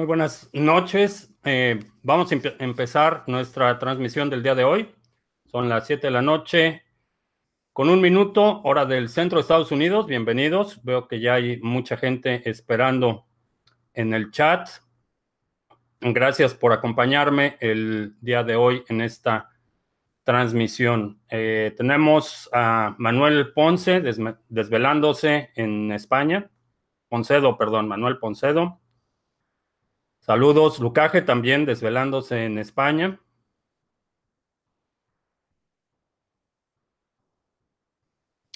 Muy buenas noches. Eh, vamos a empezar nuestra transmisión del día de hoy. Son las 7 de la noche, con un minuto, hora del centro de Estados Unidos. Bienvenidos. Veo que ya hay mucha gente esperando en el chat. Gracias por acompañarme el día de hoy en esta transmisión. Eh, tenemos a Manuel Ponce desvelándose en España. Poncedo, perdón, Manuel Poncedo. Saludos, Lucaje también desvelándose en España.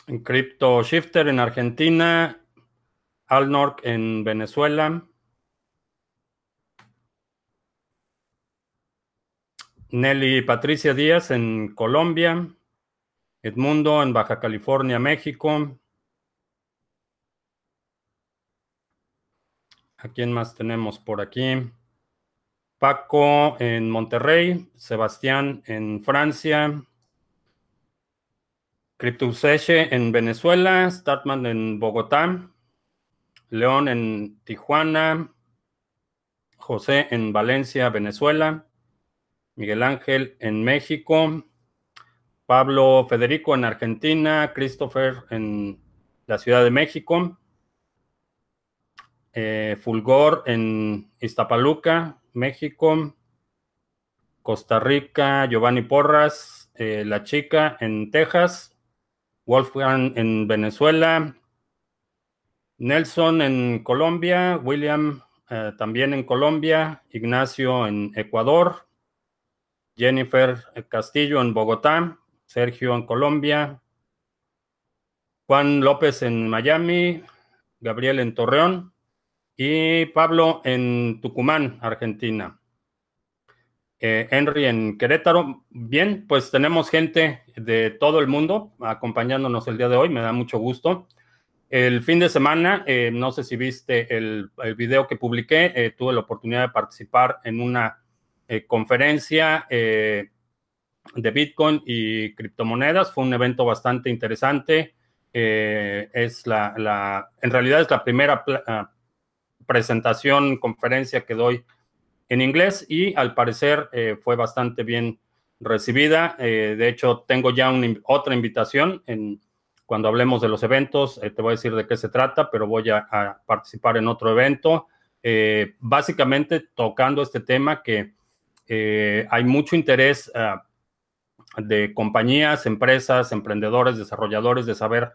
En Crypto Shifter en Argentina, Alnork en Venezuela, Nelly Patricia Díaz en Colombia, Edmundo en Baja California, México, ¿A quién más tenemos por aquí? Paco en Monterrey, Sebastián en Francia, Cryptuseche en Venezuela, Statman en Bogotá, León en Tijuana, José en Valencia, Venezuela, Miguel Ángel en México, Pablo Federico en Argentina, Christopher en la Ciudad de México, eh, Fulgor en Iztapaluca, México, Costa Rica, Giovanni Porras, eh, La Chica en Texas, Wolfgang en Venezuela, Nelson en Colombia, William eh, también en Colombia, Ignacio en Ecuador, Jennifer Castillo en Bogotá, Sergio en Colombia, Juan López en Miami, Gabriel en Torreón, y Pablo en Tucumán, Argentina. Eh, Henry en Querétaro. Bien, pues tenemos gente de todo el mundo acompañándonos el día de hoy. Me da mucho gusto. El fin de semana, eh, no sé si viste el, video que publiqué, eh, tuve la oportunidad de participar en una conferencia de Bitcoin y criptomonedas. Fue un evento bastante interesante. es la, la, en realidad es la primera presentación, conferencia que doy en inglés y al parecer eh, fue bastante bien recibida. Eh, de hecho, tengo ya otra invitación en, cuando hablemos de los eventos. Eh, te voy a decir de qué se trata, pero voy a, participar en otro evento. básicamente tocando este tema que hay mucho interés ah, de compañías, empresas, emprendedores, desarrolladores de saber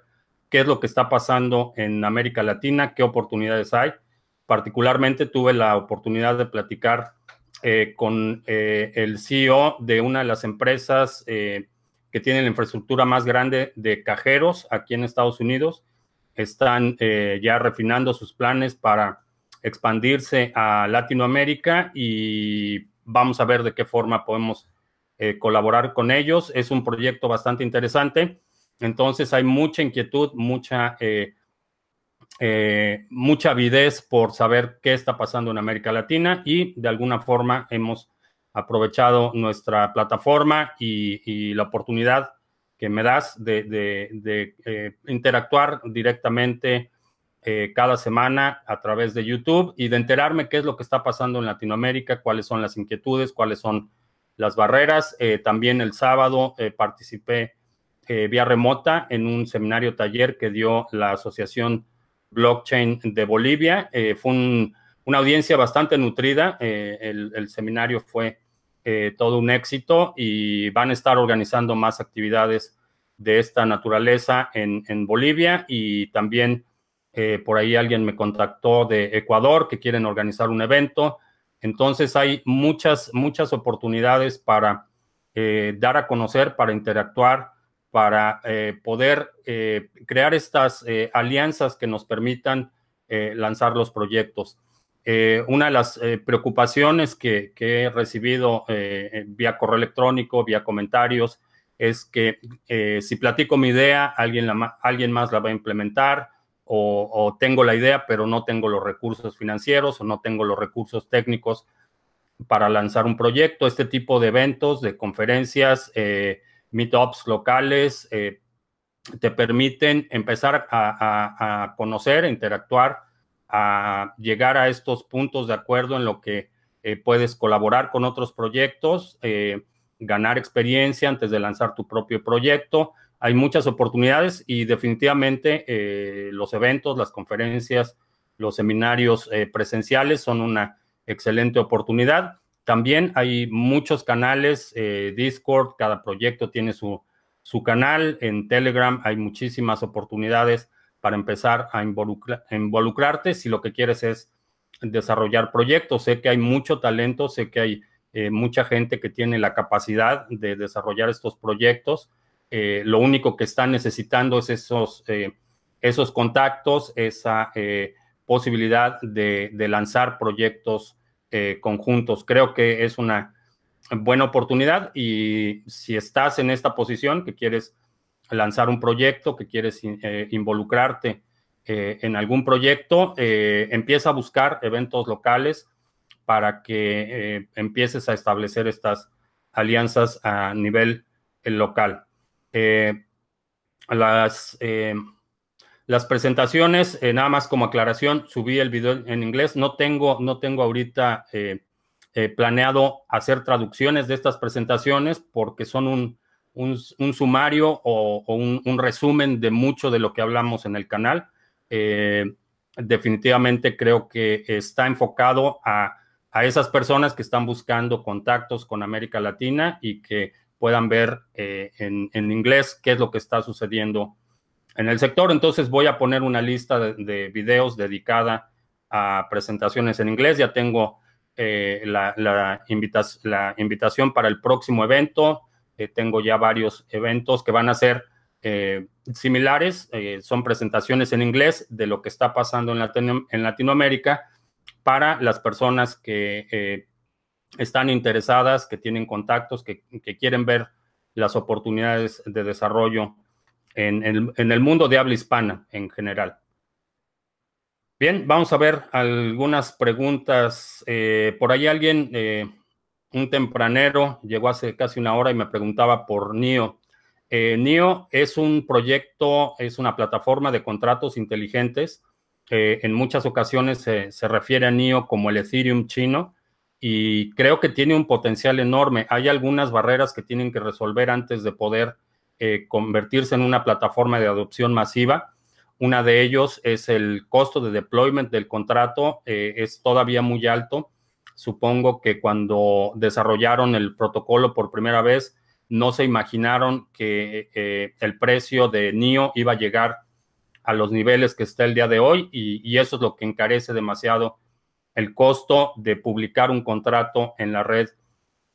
qué es lo que está pasando en América Latina, qué oportunidades hay. Particularmente tuve la oportunidad de platicar eh, con eh, el CEO de una de las empresas eh, que tiene la infraestructura más grande de cajeros aquí en Estados Unidos. Están ya refinando sus planes para expandirse a Latinoamérica y vamos a ver de qué forma podemos colaborar con ellos. Es un proyecto bastante interesante. Entonces hay mucha inquietud, mucha eh, mucha avidez por saber qué está pasando en América Latina y de alguna forma hemos aprovechado nuestra plataforma y, la oportunidad que me das de, eh, interactuar directamente eh, cada semana a través de YouTube y de enterarme qué es lo que está pasando en Latinoamérica, cuáles son las inquietudes, cuáles son las barreras. también el sábado participé vía remota en un seminario taller que dio la Asociación blockchain de Bolivia. Eh, fue una audiencia bastante nutrida. Eh, el, seminario fue eh, todo un éxito y van a estar organizando más actividades de esta naturaleza en, Bolivia y también por ahí alguien me contactó de Ecuador que quieren organizar un evento. Entonces hay muchas, muchas oportunidades para dar a conocer, para interactuar para eh, poder eh, crear estas eh, alianzas que nos permitan lanzar los proyectos. una de las preocupaciones que, he recibido vía correo electrónico, vía comentarios, es que si platico mi idea, alguien, alguien más la va a implementar o, o, tengo la idea, pero no tengo los recursos financieros o no tengo los recursos técnicos para lanzar un proyecto. Este tipo de eventos, de conferencias, meetups locales, eh, te permiten empezar a, conocer, interactuar a llegar a estos puntos de acuerdo en lo que eh, puedes colaborar con otros proyectos, eh, ganar experiencia antes de lanzar tu propio proyecto. Hay muchas oportunidades y definitivamente los eventos, las conferencias, los seminarios presenciales son una excelente oportunidad. También hay muchos canales, Discord, cada proyecto tiene su, su canal, en Telegram hay muchísimas oportunidades para empezar a involucrarte si lo que quieres es desarrollar proyectos. Sé que hay mucho talento, sé que hay eh, mucha gente que tiene la capacidad de desarrollar estos proyectos. Eh, lo único que están necesitando es esos, eh, esos contactos, esa posibilidad de, lanzar proyectos conjuntos. Creo que es una buena oportunidad y si estás en esta posición que quieres lanzar un proyecto, que quieres eh, involucrarte eh, en algún proyecto, eh, empieza a buscar eventos locales para que empieces a establecer estas alianzas a nivel local. las, las presentaciones, nada más como aclaración, subí el video en inglés. No tengo, no tengo ahorita planeado hacer traducciones de estas presentaciones porque son un, un, sumario o, un, resumen de mucho de lo que hablamos en el canal. Eh, definitivamente creo que está enfocado a, esas personas que están buscando contactos con América Latina y que puedan ver eh, en, inglés qué es lo que está sucediendo en el sector. Entonces voy a poner una lista de, videos dedicada a presentaciones en inglés. Ya tengo eh, la, invitación para el próximo evento tengo ya varios eventos que van a ser eh, similares, eh, son presentaciones en inglés de lo que está pasando en, Latinoamérica para las personas que eh, están interesadas, que tienen contactos, que, quieren ver las oportunidades de desarrollo en el, mundo de habla hispana en general. Bien, vamos a ver algunas preguntas. por ahí alguien un tempranero llegó hace casi una hora y me preguntaba por NIO. Eh, NIO es un proyecto, es una plataforma de contratos inteligentes. en muchas ocasiones se, refiere a NIO como el Ethereum chino y creo que tiene un potencial enorme. Hay algunas barreras que tienen que resolver antes de poder eh, convertirse en una plataforma de adopción masiva. Una de ellos es el costo de deployment del contrato, eh, es todavía muy alto Supongo que cuando desarrollaron el protocolo por primera vez, no se imaginaron que eh, el precio de NIO iba a llegar a los niveles que está el día de hoy y, eso es lo que encarece demasiado el costo de publicar un contrato en la red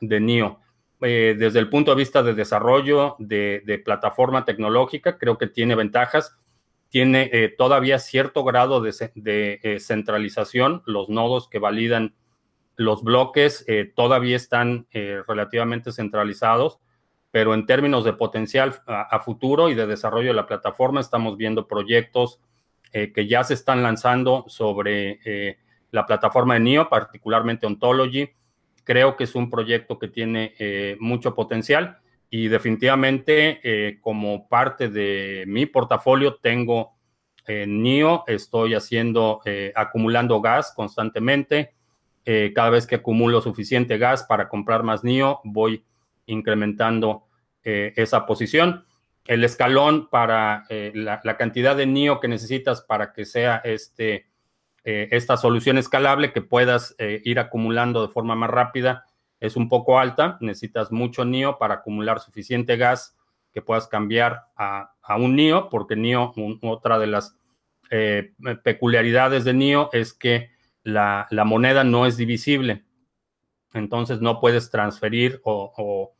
de NIO. Eh, desde el punto de vista de desarrollo de, plataforma tecnológica, creo que tiene ventajas. Tiene eh, todavía cierto grado de centralización. Los nodos que validan los bloques eh, todavía están eh, relativamente centralizados, pero en términos de potencial a, futuro y de desarrollo de la plataforma, estamos viendo proyectos eh, que ya se están lanzando sobre la plataforma de NIO, particularmente Ontology. Creo que es un proyecto que tiene mucho potencial y definitivamente como parte de mi portafolio tengo NIO, estoy haciendo, acumulando gas constantemente eh, cada vez que acumulo suficiente gas para comprar más NIO, voy incrementando eh, esa posición. El escalón para eh, la, cantidad de NIO que necesitas para que sea este, esta solución escalable que puedas ir acumulando de forma más rápida es un poco alta. Necesitas mucho NIO para acumular suficiente gas que puedas cambiar a, un NIO, porque NIO, otra de las peculiaridades de NIO es que la, moneda no es divisible. Entonces no puedes transferir o,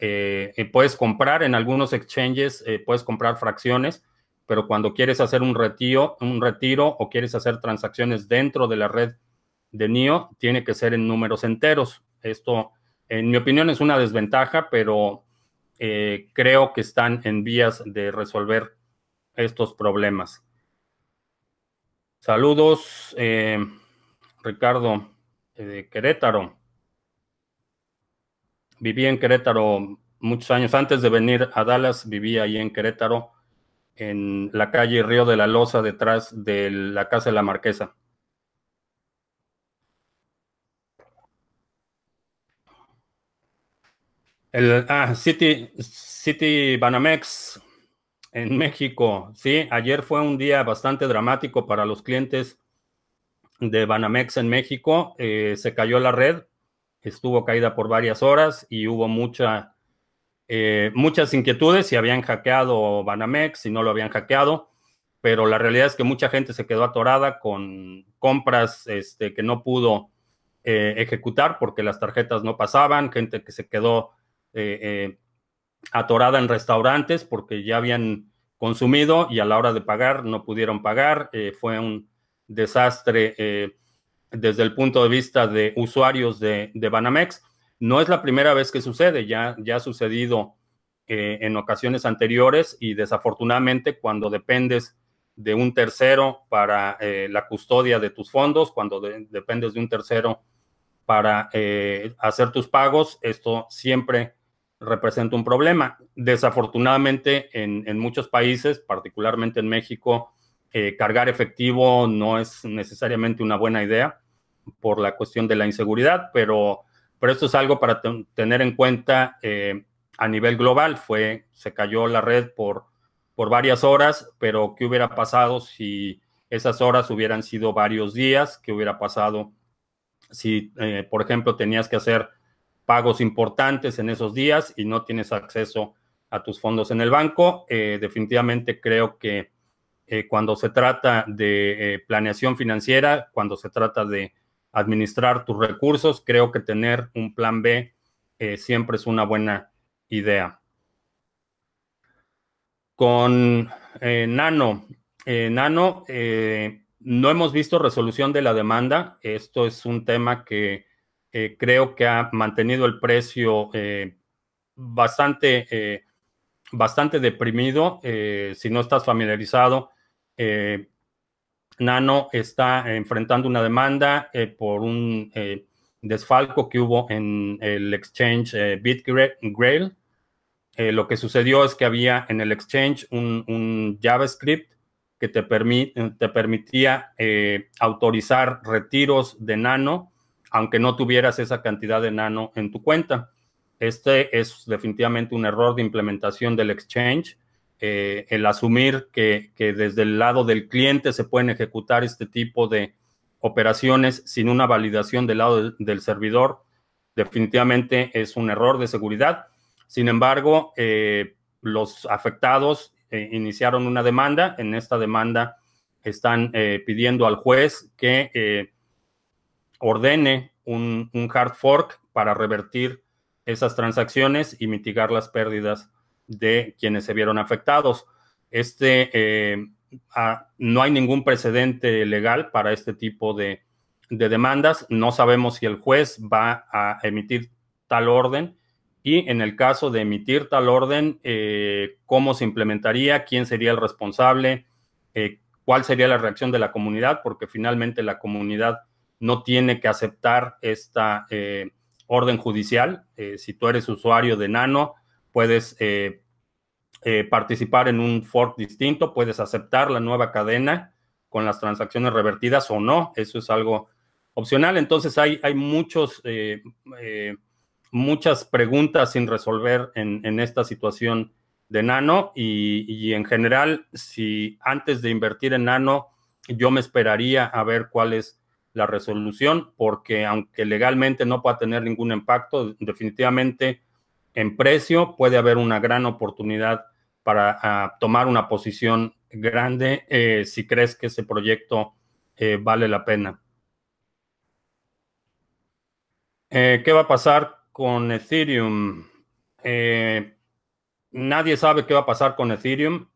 eh, eh, puedes comprar en algunos exchanges, eh, puedes comprar fracciones, pero cuando quieres hacer un retiro, un retiro o quieres hacer transacciones dentro de la red de NIO, tiene que ser en números enteros. Esto, en mi opinión, es una desventaja, pero creo que están en vías de resolver estos problemas. Saludos. Ricardo, eh, de Querétaro. Viví en Querétaro muchos años antes de venir a Dallas, vivía ahí en Querétaro, en la calle Río de la Loza, detrás de la Casa de la Marquesa. El ah, City, City Banamex en México. Sí, ayer fue un día bastante dramático para los clientes de Banamex en México. Eh, se cayó la red, estuvo caída por varias horas y hubo mucha eh, muchas inquietudes si habían hackeado Banamex, si no lo habían hackeado. Pero la realidad es que mucha gente se quedó atorada con compras este, que no pudo eh, ejecutar porque las tarjetas no pasaban, gente que se quedó eh, eh, atorada en restaurantes porque ya habían consumido y a la hora de pagar no pudieron pagar. Fue un desastre desde el punto de vista de usuarios de, Banamex. No es la primera vez que sucede, ya, ya ha sucedido en ocasiones anteriores y desafortunadamente cuando dependes de un tercero para la custodia de tus fondos, cuando dependes de un tercero para hacer tus pagos, esto siempre representa un problema. Desafortunadamente, en, muchos países, particularmente en México, eh, cargar efectivo no es necesariamente una buena idea por la cuestión de la inseguridad, pero, pero esto es algo para tener en cuenta eh, a nivel global. Fue, se cayó la red por, por varias horas, pero ¿qué hubiera pasado si esas horas hubieran sido varios días? ¿Qué hubiera pasado si, eh, por ejemplo, tenías que hacer pagos importantes en esos días y no tienes acceso a tus fondos en el banco. Eh, definitivamente creo que cuando se trata de planeación financiera, cuando se trata de administrar tus recursos, creo que tener un plan B siempre es una buena idea. Con Nano, Nano, no hemos visto resolución de la demanda. Esto es un tema que eh, creo que ha mantenido el precio eh, bastante, eh, bastante deprimido. si no estás familiarizado, Nano está enfrentando una demanda por un desfalco que hubo en el exchange BitGrail. lo que sucedió es que había en el exchange un, JavaScript que te permitía autorizar retiros de Nano aunque no tuvieras esa cantidad de nano en tu cuenta. Este es definitivamente un error de implementación del exchange. Eh, el asumir que, desde el lado del cliente se pueden ejecutar este tipo de operaciones sin una validación del lado del servidor, definitivamente es un error de seguridad. Sin embargo, eh, los afectados eh, iniciaron una demanda. En esta demanda están pidiendo al juez que ordene un, hard fork para revertir esas transacciones y mitigar las pérdidas de quienes se vieron afectados. Este, eh, no hay ningún precedente legal para este tipo de, demandas. No sabemos si el juez va a emitir tal orden y en el caso de emitir tal orden, eh, cómo se implementaría, quién sería el responsable, eh, cuál sería la reacción de la comunidad, porque finalmente la comunidad no tiene que aceptar esta orden judicial. Si tú eres usuario de Nano, puedes eh, participar en un fork distinto, puedes aceptar la nueva cadena con las transacciones revertidas o no. Eso es algo opcional. Entonces hay, hay muchos, muchas preguntas sin resolver en, esta situación de Nano y en general, si antes de invertir en Nano, yo me esperaría a ver cuál es la resolución, porque aunque legalmente no pueda tener ningún impacto, definitivamente en precio puede haber una gran oportunidad para ah, tomar una posición grande eh, si crees que ese proyecto eh, vale la pena. Eh, ¿Qué va a pasar con Ethereum? nadie sabe qué va a pasar con Ethereum.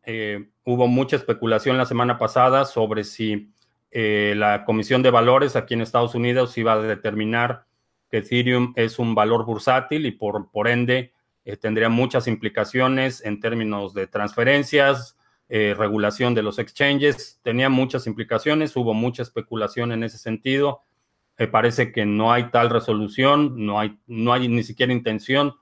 hubo mucha especulación la semana pasada sobre si la Comisión de Valores aquí en Estados Unidos iba a determinar que Ethereum es un valor bursátil y por, por ende eh, tendría muchas implicaciones en términos de transferencias, eh, regulación de los exchanges, tenía muchas implicaciones, hubo mucha especulación en ese sentido. parece que no hay tal resolución, no hay, no hay ni siquiera intención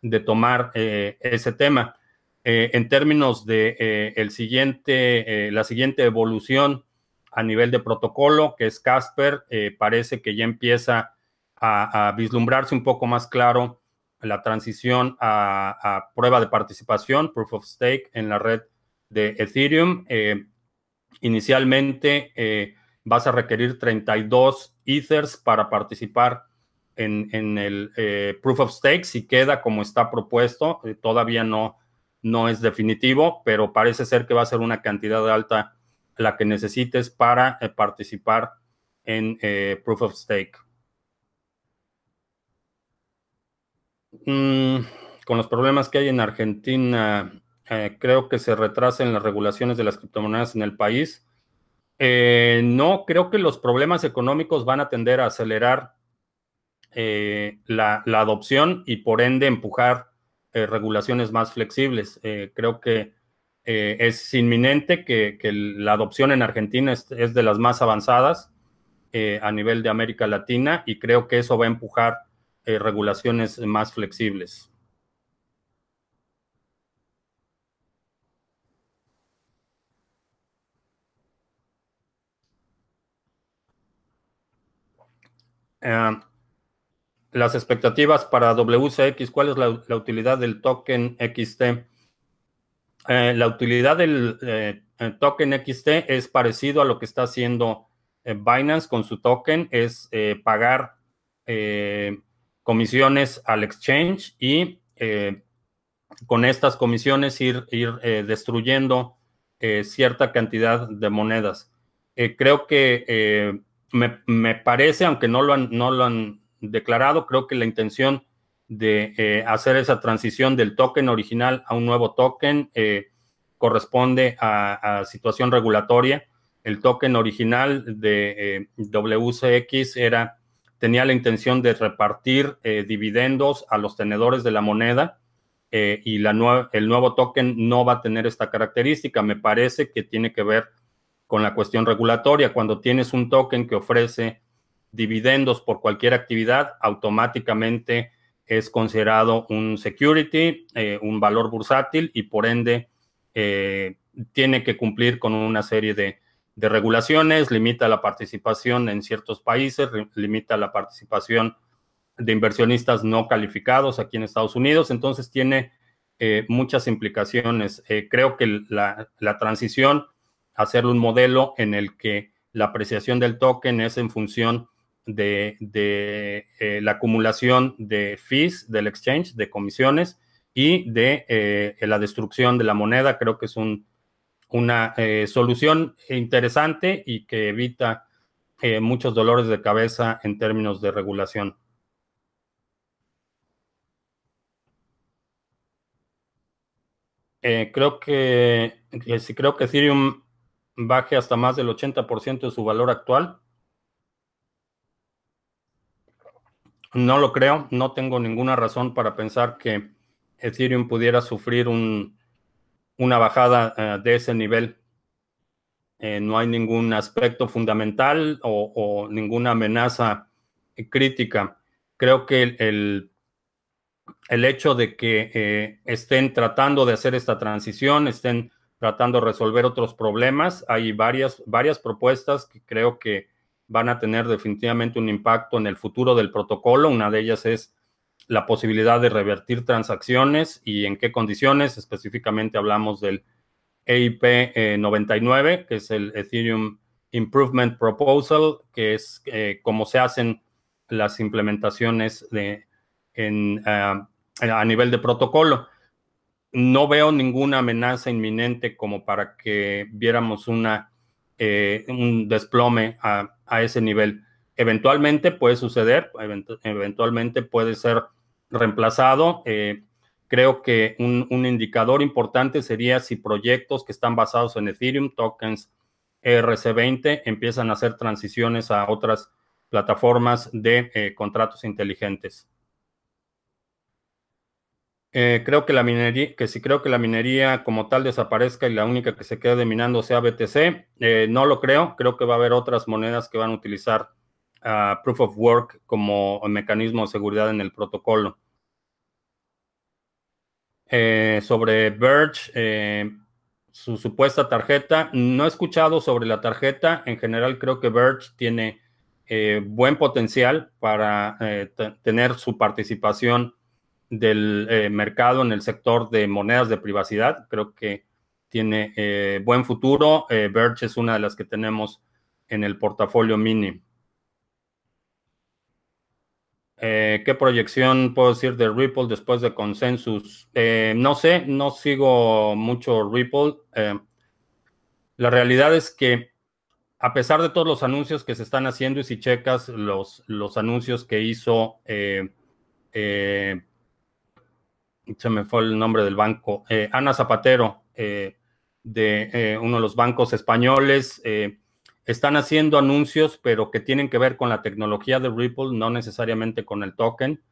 de tomar ese tema. en términos de el siguiente, la siguiente evolución a nivel de protocolo, que es Casper, eh, parece que ya empieza a, vislumbrarse un poco más claro la transición a, prueba de participación, proof of stake, en la red de Ethereum. Eh, inicialmente eh, vas a requerir 32 Ethers para participar en, el eh, proof of stake. Si queda como está propuesto, todavía no, no es definitivo, pero parece ser que va a ser una cantidad alta la que necesites para participar en proof of stake. Mm, con los problemas que hay en Argentina, eh, creo que se retrasen las regulaciones de las criptomonedas en el país. Eh, no, creo que los problemas económicos van a tender a acelerar eh, la, adopción y por ende empujar regulaciones más flexibles. creo que es inminente que, la adopción en Argentina es de las más avanzadas a nivel de América Latina y creo que eso va a empujar eh, regulaciones más flexibles. Eh, las expectativas para WCX, ¿cuál es la, utilidad del token XT? Eh, la utilidad del token XT es parecido a lo que está haciendo Binance con su token, es pagar comisiones al exchange y eh, con estas comisiones ir, ir eh, destruyendo eh, cierta cantidad de monedas. creo que me, parece, aunque no lo, han, no lo han declarado, creo que la intención de hacer esa transición del token original a un nuevo token corresponde a, a, situación regulatoria. El token original de WCX era tenía la intención de repartir eh, dividendos a los tenedores de la moneda eh, y el nuevo token no va a tener esta característica. Me parece que tiene que ver con la cuestión regulatoria. Cuando tienes un token que ofrece dividendos por cualquier actividad, automáticamente es considerado un security, eh, un valor bursátil y por ende tiene que cumplir con una serie de de regulaciones, limita la participación en ciertos países, limita la participación de inversionistas no calificados aquí en Estados Unidos, entonces tiene eh, muchas implicaciones. Eh, creo que la, transición a hacer un modelo en el que la apreciación del token es en función de, eh, la acumulación de fees del exchange, de comisiones y de la destrucción de la moneda, creo que es un una eh, solución interesante y que evita eh, muchos dolores de cabeza en términos de regulación. Eh, creo que, si creo que Ethereum baje hasta más del 80% de su valor actual. No lo creo, no tengo ninguna razón para pensar que Ethereum pudiera sufrir un, una bajada eh, de ese nivel. Eh, no hay ningún aspecto fundamental o, ninguna amenaza crítica. Creo que el, el, hecho de que eh, estén tratando de hacer esta transición, estén tratando de resolver otros problemas, hay varias, varias propuestas que creo que van a tener definitivamente un impacto en el futuro del protocolo. Una de ellas es la posibilidad de revertir transacciones y en qué condiciones. Específicamente hablamos del EIP 99, eh, que es el Ethereum Improvement Proposal, que es eh, cómo se hacen las implementaciones de, en, ah, a nivel de protocolo. No veo ninguna amenaza inminente como para que viéramos una, eh, un desplome a, a, ese nivel. Eventualmente puede suceder, eventualmente puede ser reemplazado. Eh, creo que un, indicador importante sería si proyectos que están basados en Ethereum, tokens ERC20, empiezan a hacer transiciones a otras plataformas de eh, contratos inteligentes. Eh, creo que la minería, que si creo que la minería como tal desaparezca y la única que se quede minando sea BTC, no lo creo. Creo que va a haber otras monedas que van a utilizar Proof of Work como mecanismo de seguridad en el protocolo. Eh, sobre Verge, eh, su supuesta tarjeta, no he escuchado sobre la tarjeta. En general creo que Verge tiene eh, buen potencial para tener su participación del mercado en el sector de monedas de privacidad. Creo que tiene buen futuro. Verge es una de las que tenemos en el portafolio mini. Eh, ¿Qué proyección puedo decir de Ripple después de Consensus? Eh, no sé, no sigo mucho Ripple. Eh, la realidad es que a pesar de todos los anuncios que se están haciendo y si checas los, los anuncios que hizo, se me fue el nombre del banco, Ana Zapatero, de uno de los bancos españoles, están haciendo anuncios, pero que tienen que ver con la tecnología de Ripple, no necesariamente con el token.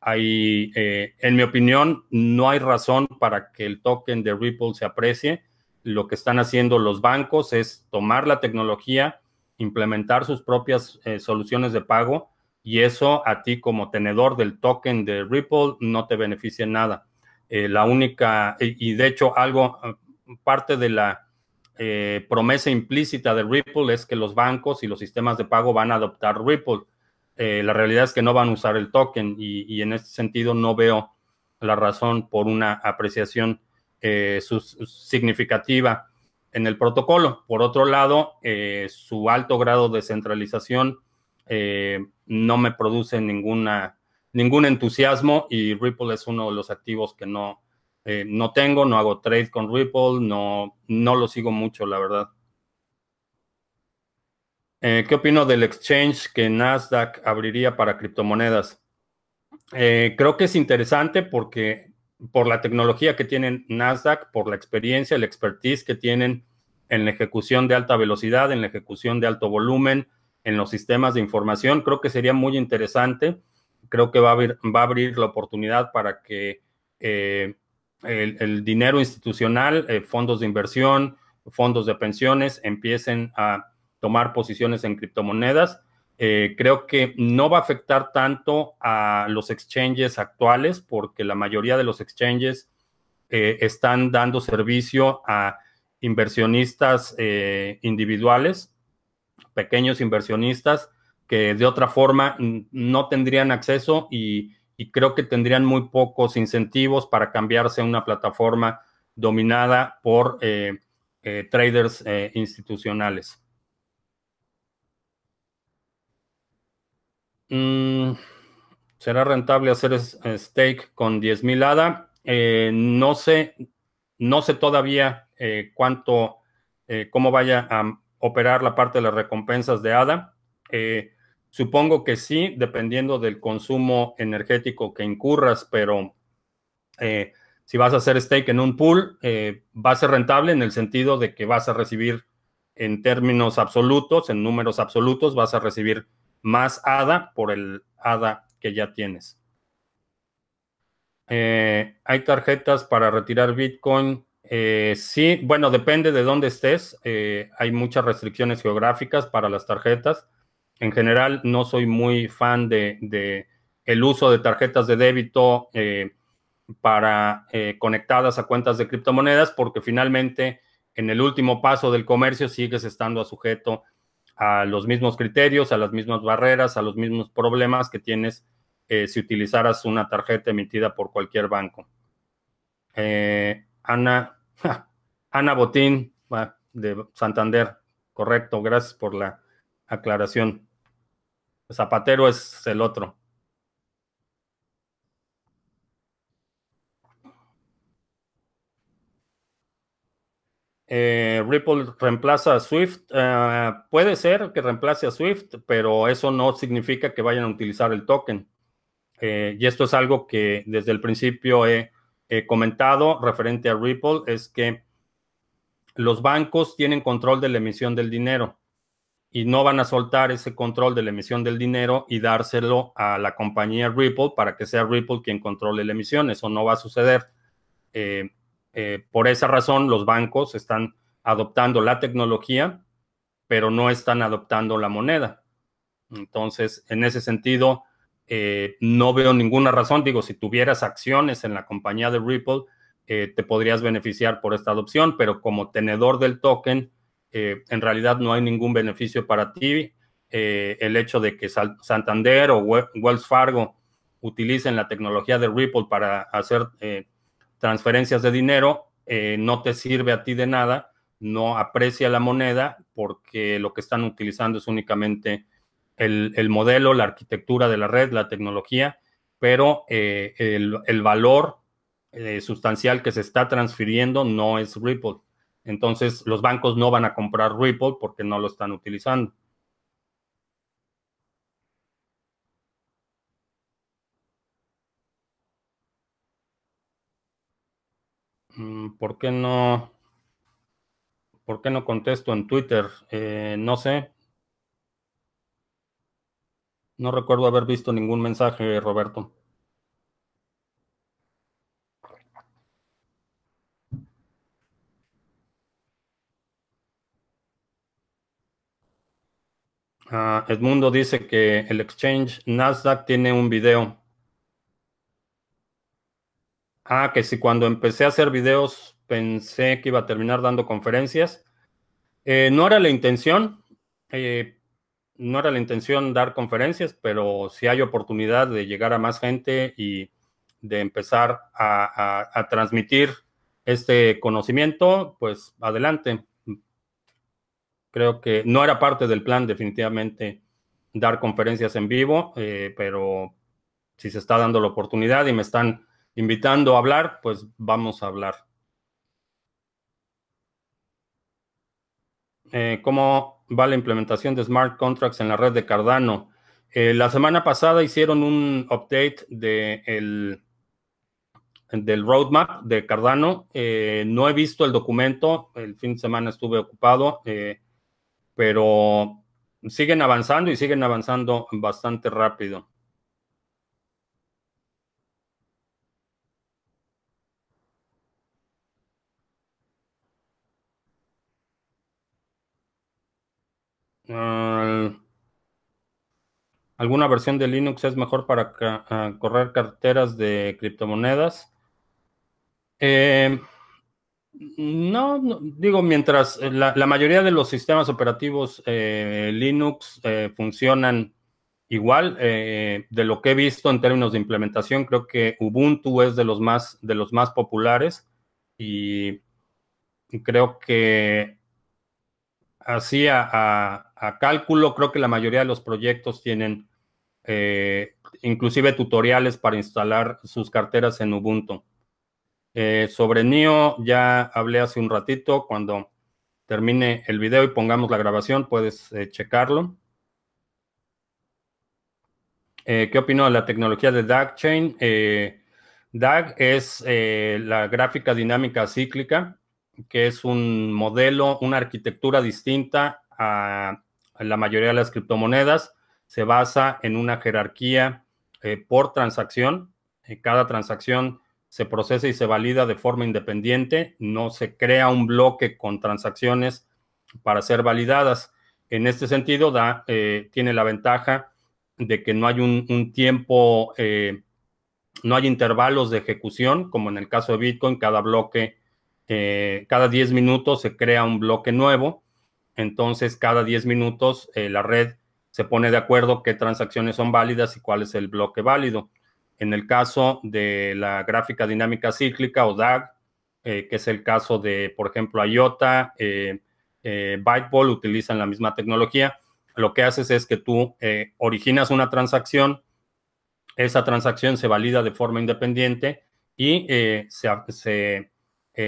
Hay, eh, en mi opinión, no hay razón para que el token de Ripple se aprecie. Lo que están haciendo los bancos es tomar la tecnología, implementar sus propias eh, soluciones de pago y eso a ti como tenedor del token de Ripple no te beneficia en nada. Eh, la única, y de hecho algo, parte de la eh, promesa implícita de Ripple es que los bancos y los sistemas de pago van a adoptar Ripple. Eh, la realidad es que no van a usar el token y, en este sentido no veo la razón por una apreciación eh, significativa en el protocolo. Por otro lado, su alto grado de centralización no me produce ningún entusiasmo y Ripple es uno de los activos que no, eh, no tengo, no hago trade con Ripple, no, no lo sigo mucho, la verdad. Eh, ¿Qué opino del exchange que Nasdaq abriría para criptomonedas? Eh, creo que es interesante porque por la tecnología que tienen Nasdaq, por la experiencia, el expertise que tienen en la ejecución de alta velocidad, en la ejecución de alto volumen, en los sistemas de información, creo que sería muy interesante. Creo que va a abrir, va a abrir la oportunidad para que el, dinero institucional, eh, fondos de inversión, fondos de pensiones empiecen a tomar posiciones en criptomonedas. Eh, creo que no va a afectar tanto a los exchanges actuales porque la mayoría de los exchanges eh, están dando servicio a inversionistas individuales, pequeños inversionistas que de otra forma no tendrían acceso y y creo que tendrían muy pocos incentivos para cambiarse a una plataforma dominada por eh, eh, traders eh, institucionales. Mm, ¿Será rentable hacer stake con 10.000 ADA? no sé, no sé todavía cuánto, cómo vaya a operar la parte de las recompensas de ADA. Supongo que sí, dependiendo del consumo energético que incurras, pero eh, si vas a hacer stake en un pool, eh, va a ser rentable en el sentido de que vas a recibir en términos absolutos, en números absolutos, vas a recibir más ADA por el ADA que ya tienes. Eh, ¿Hay tarjetas para retirar Bitcoin? sí, bueno, depende de dónde estés. hay muchas restricciones geográficas para las tarjetas en general no soy muy fan de, el uso de tarjetas de débito eh, para eh, conectadas a cuentas de criptomonedas, porque finalmente en el último paso del comercio sigues estando sujeto a los mismos criterios, a las mismas barreras, a los mismos problemas que tienes eh, si utilizaras una tarjeta emitida por cualquier banco. Ana, Ana Botín de Santander, correcto, gracias por la aclaración. Zapatero es el otro. Eh, Ripple reemplaza a Swift. Eh, puede ser que reemplace a Swift, pero eso no significa que vayan a utilizar el token. Eh, y esto es algo que desde el principio he comentado referente a Ripple, es que los bancos tienen control de la emisión del dinero y no van a soltar ese control de la emisión del dinero y dárselo a la compañía Ripple para que sea Ripple quien controle la emisión. Eso no va a suceder. Eh, eh, por esa razón, los bancos están adoptando la tecnología, pero no están adoptando la moneda. Entonces, en ese sentido, eh, no veo ninguna razón. Digo, si tuvieras acciones en la compañía de Ripple, te podrías beneficiar por esta adopción, pero como tenedor del token, eh, en realidad no hay ningún beneficio para ti. Eh, el hecho de que Santander o Wells Fargo utilicen la tecnología de Ripple para hacer transferencias de dinero, no te sirve a ti de nada, no aprecia la moneda porque lo que están utilizando es únicamente el, modelo, la arquitectura de la red, la tecnología, pero el, el, valor sustancial que se está transfiriendo no es Ripple. Entonces, los bancos no van a comprar Ripple porque no lo están utilizando. Mm, ¿Por qué no? ¿Por qué no contesto en Twitter? Eh, no sé. No recuerdo haber visto ningún mensaje, Roberto. Ah, Edmundo dice que el exchange Nasdaq tiene un video. Ah, que si cuando empecé a hacer videos pensé que iba a terminar dando conferencias. Eh, no era la intención. Eh, no era la intención dar conferencias, pero si hay oportunidad de llegar a más gente y de empezar a transmitir este conocimiento, pues adelante. Creo que no era parte del plan definitivamente dar conferencias en vivo, eh, pero si se está dando la oportunidad y me están invitando a hablar, pues vamos a hablar. Eh, ¿Cómo va la implementación de smart contracts en la red de Cardano? Eh, la semana pasada hicieron un update de el, del roadmap de Cardano. no he visto el documento, el fin de semana estuve ocupado pero siguen avanzando y siguen avanzando bastante rápido. ¿Alguna versión de Linux es mejor para ah, correr carteras de criptomonedas? Eh, no, digo, mientras eh, la, mayoría de los sistemas operativos eh, Linux eh, funcionan igual, de lo que he visto en términos de implementación, creo que Ubuntu es de los más, de los más populares y creo que así a, a cálculo, creo que la mayoría de los proyectos tienen inclusive tutoriales para instalar sus carteras en Ubuntu. Eh, sobre NIO ya hablé hace un ratito. Cuando termine el video y pongamos la grabación, puedes eh, checarlo. Eh, ¿Qué opino de la tecnología de DAG Chain? DAG es la gráfica dinámica cíclica, que es un modelo, una arquitectura distinta a la mayoría de las criptomonedas. Se basa en una jerarquía por transacción. cada transacción se procesa y se valida de forma independiente, no se crea un bloque con transacciones para ser validadas. En este sentido, da, eh, tiene la ventaja de que no hay un, tiempo, eh, no hay intervalos de ejecución, como en el caso de Bitcoin, cada bloque, eh, cada 10 minutos se crea un bloque nuevo, entonces cada 10 minutos la red se pone de acuerdo qué transacciones son válidas y cuál es el bloque válido. En el caso de la gráfica dinámica cíclica o DAG, eh, que es el caso de, por ejemplo, IOTA, eh, eh, Byteball utilizan la misma tecnología. Lo que haces es que tú eh, originas una transacción, esa transacción se valida de forma independiente y se,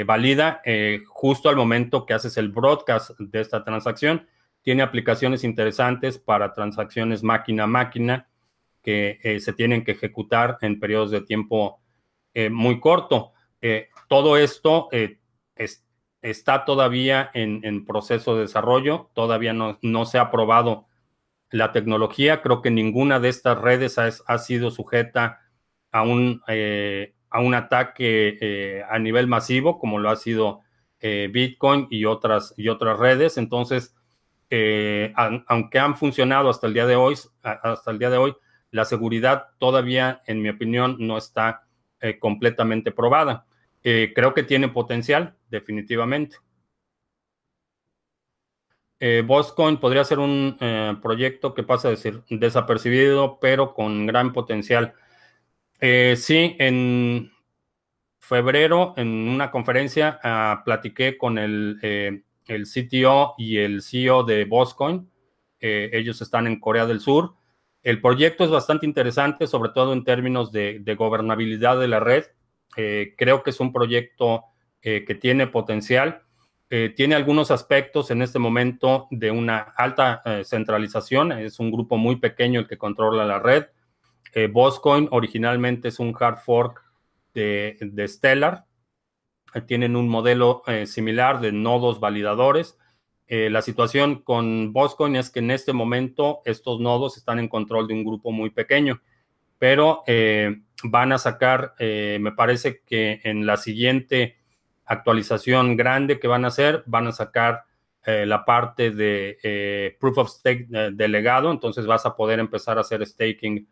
valida justo al momento que haces el broadcast de esta transacción. Tiene aplicaciones interesantes para transacciones máquina a máquina que eh, se tienen que ejecutar en periodos de tiempo eh, muy corto. Eh, todo esto está todavía en, proceso de desarrollo, todavía no, no, se ha probado la tecnología. Creo que ninguna de estas redes ha, sido sujeta a un, a un ataque a nivel masivo, como lo ha sido Bitcoin y otras, y otras redes. Entonces, aunque han funcionado hasta el día de hoy, hasta el día de hoy, la seguridad todavía, en mi opinión, no está eh, completamente probada. Eh, creo que tiene potencial, definitivamente. Eh, Boscoin podría ser un proyecto que pasa a decir desapercibido, pero con gran potencial. sí, en febrero, en una conferencia, ah, platiqué con el, el, CTO y el CEO de Boscoin. ellos están en Corea del Sur. El proyecto es bastante interesante, sobre todo en términos de, gobernabilidad de la red. creo que es un proyecto que tiene potencial. Eh, tiene algunos aspectos en este momento de una alta eh, centralización. Es un grupo muy pequeño el que controla la red. Eh, Boscoin originalmente es un hard fork de, Stellar. tienen un modelo similar de nodos validadores. La situación con Boscoin es que en este momento estos nodos están en control de un grupo muy pequeño, pero van a sacar, me parece que en la siguiente actualización grande que van a hacer, van a sacar eh, la parte de eh, proof of stake eh, delegado, entonces vas a poder empezar a hacer staking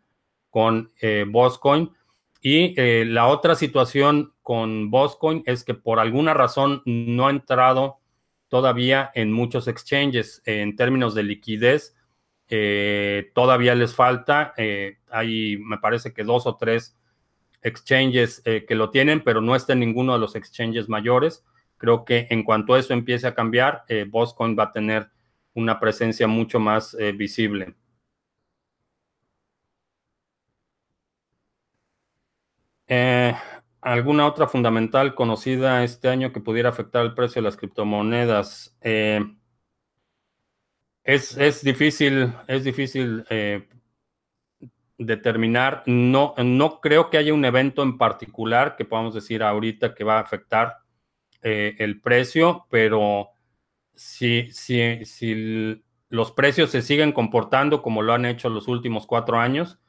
con Boscoin. Y la otra situación con Boscoin es que por alguna razón no ha entrado todavía en muchos exchanges en términos de liquidez. todavía les falta, hay me parece que dos o tres exchanges eh, que lo tienen, pero no está en ninguno de los exchanges mayores. Creo que en cuanto eso empiece a cambiar, eh, Boscoin va a tener una presencia mucho más eh, visible. ¿Alguna otra fundamental conocida este año que pudiera afectar el precio de las criptomonedas? es, es, difícil, es difícil determinar, no, no creo que haya un evento en particular que podamos decir ahorita que va a afectar eh, el precio, pero si, si, si, los precios se siguen comportando como lo han hecho los últimos cuatro años,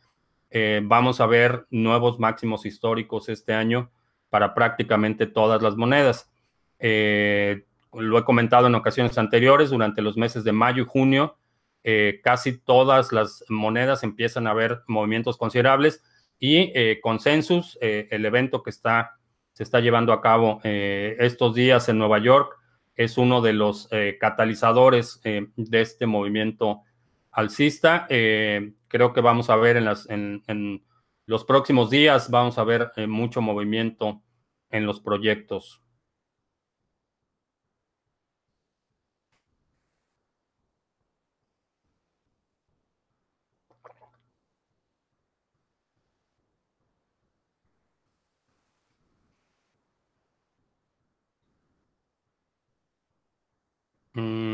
eh, vamos a ver nuevos máximos históricos este año para prácticamente todas las monedas. Eh, lo he comentado en ocasiones anteriores, durante los meses de mayo y junio, eh, casi todas las monedas empiezan a ver movimientos considerables y Consensus, el evento que está, se está llevando a cabo estos días en Nueva York, es uno de los catalizadores de este movimiento alcista. creo que vamos a ver en, las, en, en los próximos días, vamos a ver mucho movimiento en los proyectos. Mm,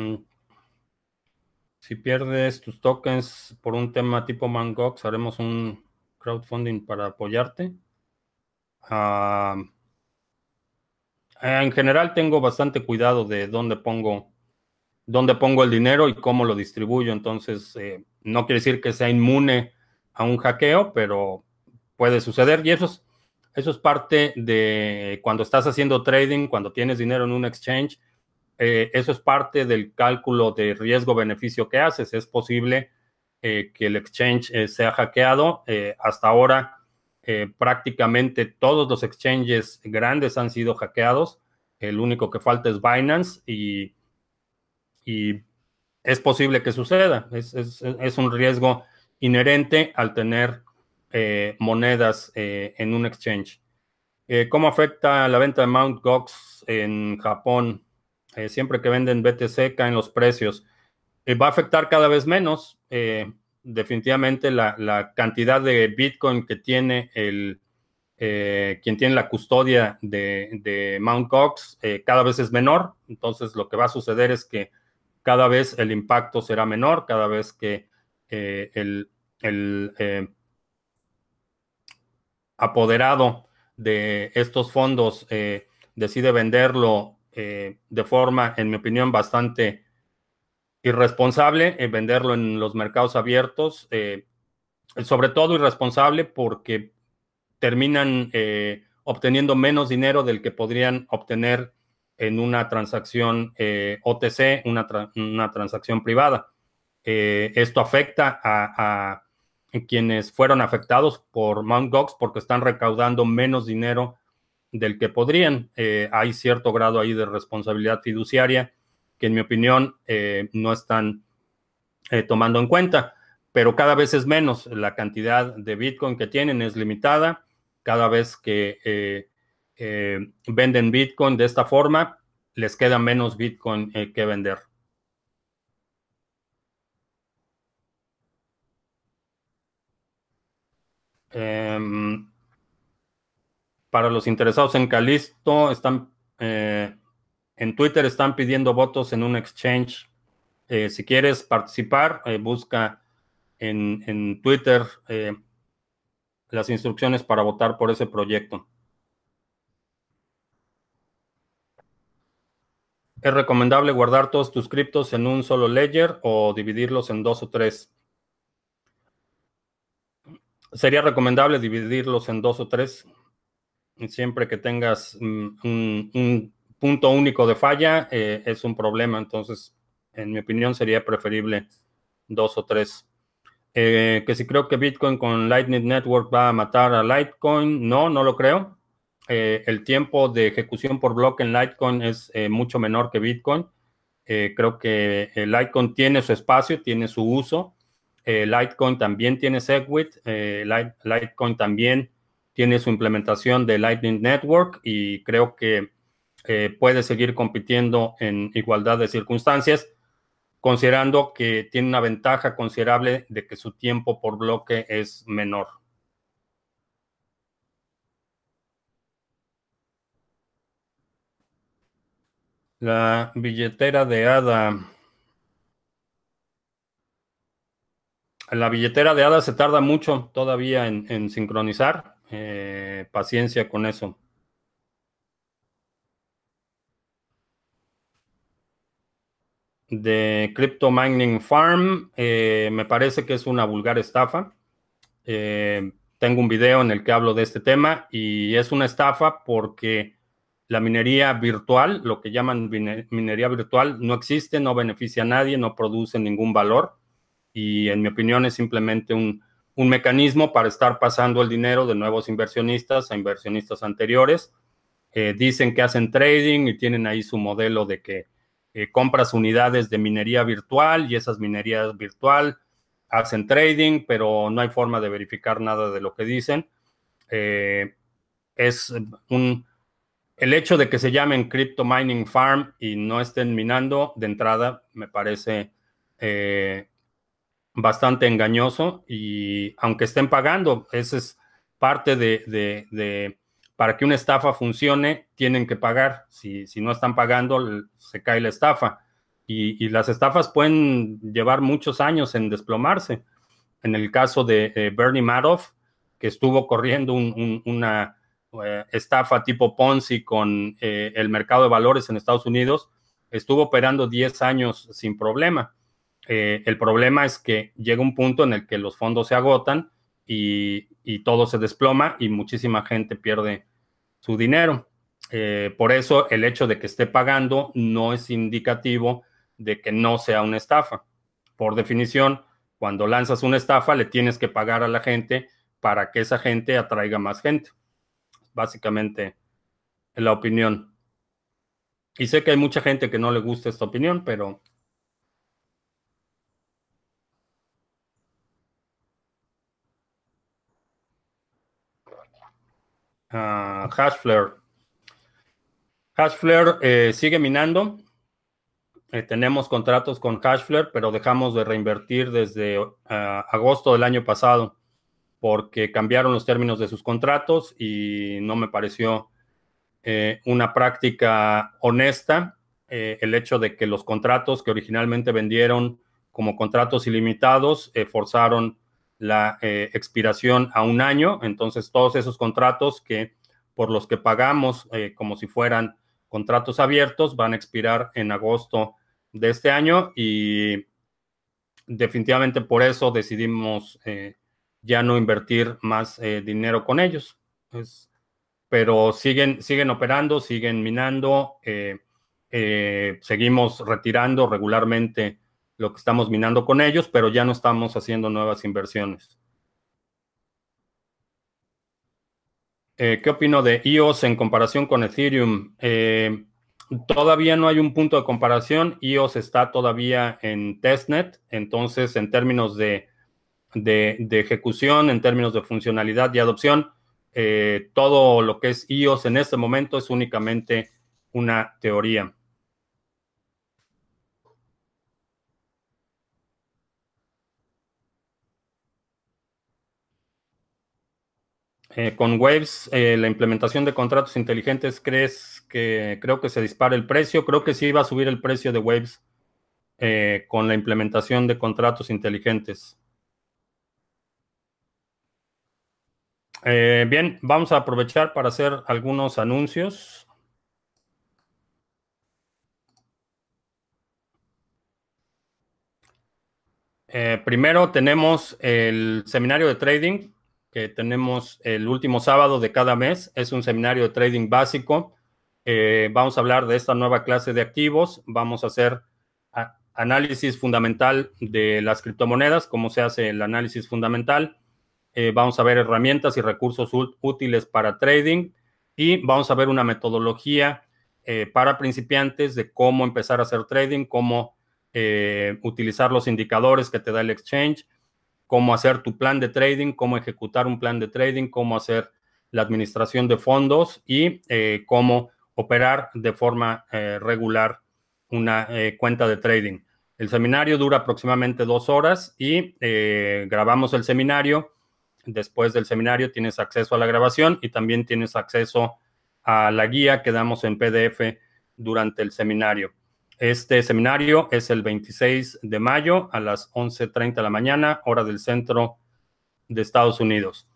si pierdes tus tokens por un tema tipo Mangox, haremos un crowdfunding para apoyarte. Ah, en general tengo bastante cuidado de dónde pongo, dónde pongo el dinero y cómo lo distribuyo. Entonces, eh, no quiere decir que sea inmune a un hackeo, pero puede suceder. Y eso es, eso es parte de cuando estás haciendo trading, cuando tienes dinero en un exchange eh, eso es parte del cálculo de riesgo-beneficio que haces. Es posible eh, que el exchange eh, sea hackeado. hasta ahora, prácticamente todos los exchanges grandes han sido hackeados. El único que falta es Binance y, es posible que suceda. Es, un riesgo inherente al tener monedas en un exchange. ¿Cómo afecta la venta de Mt. Gox en Japón? Eh, siempre que venden BTC caen los precios. Eh, va a afectar cada vez menos. Eh, definitivamente la, cantidad de Bitcoin que tiene el, quien tiene la custodia de, de Mt. Gox cada vez es menor. Entonces lo que va a suceder es que cada vez el impacto será menor, cada vez que el, el apoderado de estos fondos decide venderlo eh, de forma, en mi opinión, bastante irresponsable eh, venderlo en los mercados abiertos, eh, sobre todo irresponsable porque terminan obteniendo menos dinero del que podrían obtener en una transacción OTC, una, una, transacción privada. esto afecta a, a, quienes fueron afectados por Mt. Gox porque están recaudando menos dinero del que podrían. Eh, hay cierto grado ahí de responsabilidad fiduciaria que en mi opinión eh, no están eh, tomando en cuenta, pero cada vez es menos. La cantidad de Bitcoin que tienen es limitada. cada vez que venden Bitcoin de esta forma, les queda menos Bitcoin que vender. Em, para los interesados en Calisto, están eh, en Twitter están pidiendo votos en un exchange. Eh, si quieres participar, eh, busca en, en Twitter las instrucciones para votar por ese proyecto. ¿Es recomendable guardar todos tus criptos en un solo ledger o dividirlos en dos o tres? Sería recomendable dividirlos en dos o tres. Siempre que tengas mm, un, punto único de falla, eh, es un problema. Entonces, en mi opinión, sería preferible dos o tres. Eh, que si creo que Bitcoin con Lightning Network va a matar a Litecoin, no, no lo creo. Eh, el tiempo de ejecución por bloque en Litecoin es mucho menor que Bitcoin. creo que Litecoin tiene su espacio, tiene su uso. Litecoin también tiene Segwit, Litecoin también tiene su implementación de Lightning Network y creo que eh, puede seguir compitiendo en igualdad de circunstancias, considerando que tiene una ventaja considerable de que su tiempo por bloque es menor. La billetera de ADA. La billetera de ADA se tarda mucho todavía en, sincronizar. Eh, paciencia con eso. De Crypto Mining Farm, eh, me parece que es una vulgar estafa. Eh, tengo un video en el que hablo de este tema y es una estafa porque la minería virtual, lo que llaman minería virtual, no existe, no beneficia a nadie, no produce ningún valor y en mi opinión es simplemente un, mecanismo para estar pasando el dinero de nuevos inversionistas a inversionistas anteriores. Eh, dicen que hacen trading y tienen ahí su modelo de que eh, compras unidades de minería virtual y esas minerías virtual hacen trading, pero no hay forma de verificar nada de lo que dicen. Eh, es un, el hecho de que se llamen Crypto Mining Farm y no estén minando de entrada me parece bastante engañoso y aunque estén pagando, esa es parte de, para que una estafa funcione, tienen que pagar. Si, si no están pagando, se cae la estafa. Y, las estafas pueden llevar muchos años en desplomarse. En el caso de eh, Bernie Madoff, que estuvo corriendo una eh, estafa tipo Ponzi con eh, el mercado de valores en Estados Unidos, estuvo operando 10 años sin problema eh, el problema es que llega un punto en el que los fondos se agotan y, todo se desploma y muchísima gente pierde su dinero. Eh, por eso el hecho de que esté pagando no es indicativo de que no sea una estafa. Por definición, cuando lanzas una estafa, le tienes que pagar a la gente para que esa gente atraiga más gente. Básicamente, la opinión. Y sé que hay mucha gente que no le gusta esta opinión, pero Hashflare. Hashflare eh, sigue minando. Eh, tenemos contratos con Hashflare, pero dejamos de reinvertir desde ah, agosto del año pasado porque cambiaron los términos de sus contratos y no me pareció eh, una práctica honesta el hecho de que los contratos que originalmente vendieron como contratos ilimitados forzaron la eh, expiración a un año. Entonces, todos esos contratos que por los que pagamos eh, como si fueran contratos abiertos van a expirar en agosto de este año y definitivamente por eso decidimos eh, ya no invertir más dinero con ellos. pero siguen, siguen operando, siguen minando, seguimos retirando regularmente lo que estamos minando con ellos, pero ya no estamos haciendo nuevas inversiones. Eh, ¿Qué opino de EOS en comparación con Ethereum? Eh, todavía no hay un punto de comparación. EOS está todavía en testnet, entonces en términos de, de, ejecución, en términos de funcionalidad y adopción, todo lo que es IOS en este momento es únicamente una teoría. Eh, con Waves, eh, la implementación de contratos inteligentes, ¿crees que creo que se dispara el precio? Creo que sí va a subir el precio de Waves eh, con la implementación de contratos inteligentes. bien, vamos a aprovechar para hacer algunos anuncios. primero tenemos el seminario de trading que tenemos el último sábado de cada mes. Es un seminario de trading básico. Eh, vamos a hablar de esta nueva clase de activos. Vamos a hacer análisis fundamental de las criptomonedas, cómo se hace el análisis fundamental. Eh, vamos a ver herramientas y recursos útiles para trading y vamos a ver una metodología eh, para principiantes de cómo empezar a hacer trading, cómo utilizar los indicadores que te da el exchange cómo hacer tu plan de trading, cómo ejecutar un plan de trading, cómo hacer la administración de fondos y eh, cómo operar de forma eh, regular una eh, cuenta de trading. El seminario dura aproximadamente dos horas y grabamos el seminario. Después del seminario tienes acceso a la grabación y también tienes acceso a la guía que damos en PDF durante el seminario. Este seminario es el 26 de mayo a las 11.30 de la mañana, hora del centro de Estados Unidos.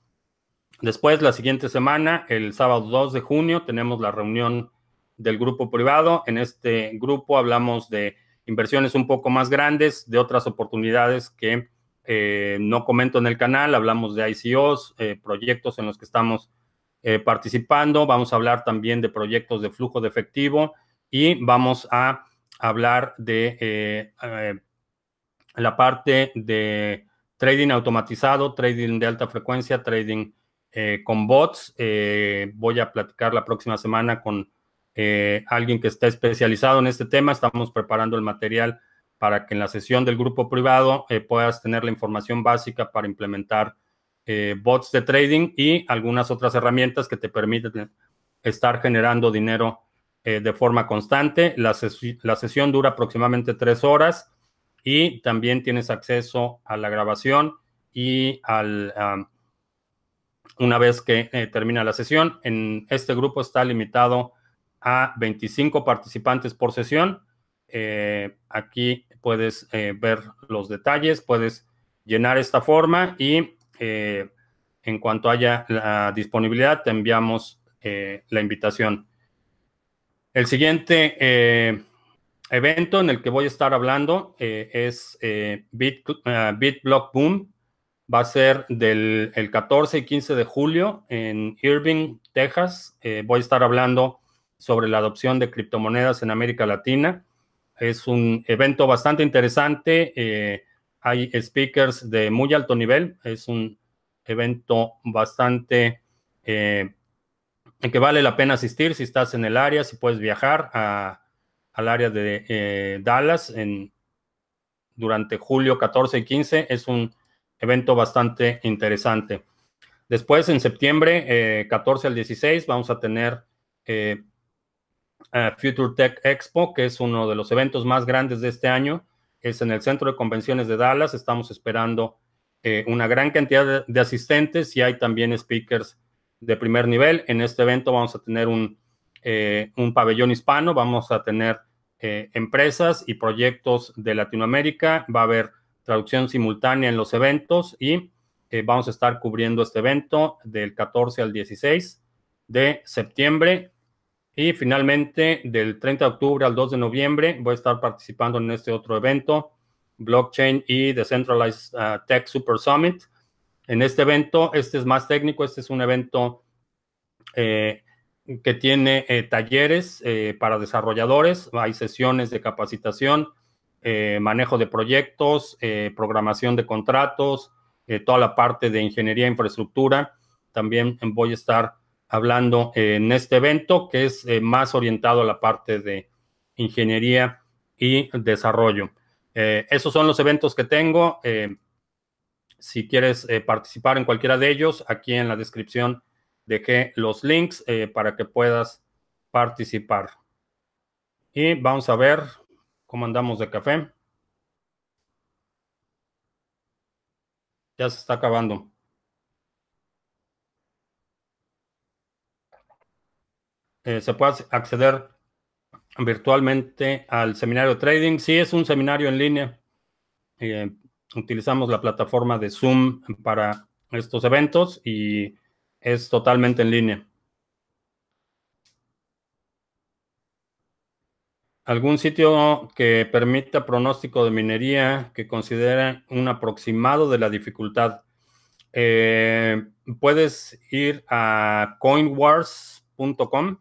Después, la siguiente semana, el sábado 2 de junio, tenemos la reunión del grupo privado. En este grupo hablamos de inversiones un poco más grandes, de otras oportunidades que eh, no comento en el canal. Hablamos de ICOs, eh, proyectos en los que estamos eh, participando. Vamos a hablar también de proyectos de flujo de efectivo y vamos a hablar de eh, eh, la parte de trading automatizado, trading de alta frecuencia, trading eh, con bots. voy a platicar la próxima semana con alguien que está especializado en este tema. Estamos preparando el material para que en la sesión del grupo privado puedas tener la información básica para implementar bots de trading y algunas otras herramientas que te permiten estar generando dinero eh, de forma constante. La, sesión dura aproximadamente tres horas y también tienes acceso a la grabación y al, una vez que eh, termina la sesión. En este grupo está limitado a 25 participantes por sesión. Eh, aquí puedes ver los detalles, puedes llenar esta forma y en cuanto haya la disponibilidad te enviamos la invitación. El siguiente eh, evento en el que voy a estar hablando eh, es eh, BitBlock Boom. Va a ser del el 14 y 15 de julio en Irving, Texas. voy a estar hablando sobre la adopción de criptomonedas en América Latina. Es un evento bastante interesante. hay speakers de muy alto nivel. Es un evento bastante que vale la pena asistir si estás en el área, si puedes viajar al área de eh, Dallas en, durante julio 14 y 15. Es un evento bastante interesante. Después, en septiembre 14 eh, al 16, vamos a tener eh, Future Tech Expo, que es uno de los eventos más grandes de este año. Es en el Centro de Convenciones de Dallas. Estamos esperando una gran cantidad de asistentes y hay también speakers de primer nivel. En este evento vamos a tener un, eh, un pabellón hispano, vamos a tener eh, empresas y proyectos de Latinoamérica, va a haber traducción simultánea en los eventos y eh, vamos a estar cubriendo este evento del 14 al 16 de septiembre. Y finalmente, del 30 de octubre al 2 de noviembre, voy a estar participando en este otro evento, Blockchain y Decentralized uh, Tech Super Summit. En este evento, este es más técnico, este es un evento eh, que tiene eh, talleres eh, para desarrolladores, hay sesiones de capacitación, manejo de proyectos, programación de contratos, toda la parte de ingeniería e infraestructura. También voy a estar hablando en este evento que es más orientado a la parte de ingeniería y desarrollo. esos son los eventos que tengo. Si quieres eh, participar en cualquiera de ellos, aquí en la descripción dejé los links eh, para que puedas participar. Y vamos a ver cómo andamos de café. Ya se está acabando. Eh, se puede acceder virtualmente al seminario trading. Sí, es un seminario en línea. Utilizamos la plataforma de Zoom para estos eventos y es totalmente en línea. ¿Algún sitio que permita pronóstico de minería que considere un aproximado de la dificultad? Eh, puedes ir a coinwars.com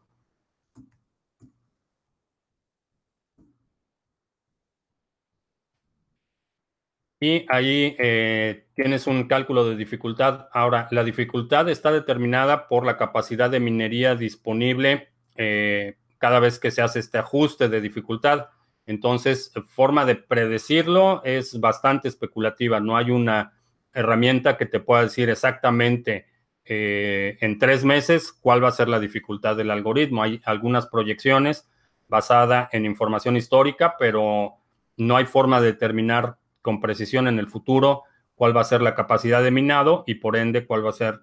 Y ahí eh, tienes un cálculo de dificultad. Ahora, la dificultad está determinada por la capacidad de minería disponible eh, cada vez que se hace este ajuste de dificultad. Entonces, forma de predecirlo es bastante especulativa. No hay una herramienta que te pueda decir exactamente eh, en tres meses cuál va a ser la dificultad del algoritmo. Hay algunas proyecciones basadas en información histórica, pero no hay forma de determinar con precisión en el futuro cuál va a ser la capacidad de minado y por ende cuál va a ser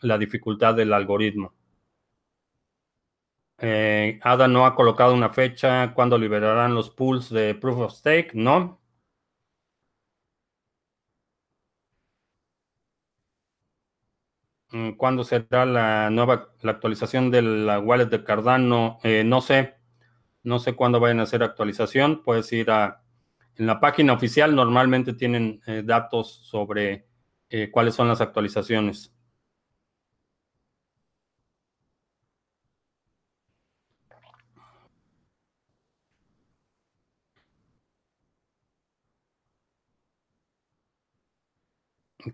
la dificultad del algoritmo. Eh, ADA no ha colocado una fecha cuándo liberarán los pools de Proof of Stake, ¿no? Mm, ¿Cuándo será la nueva la actualización de la wallet de Cardano? Eh, no sé. No sé cuándo vayan a hacer actualización. Puedes ir a en la página oficial normalmente tienen eh, datos sobre eh, cuáles son las actualizaciones.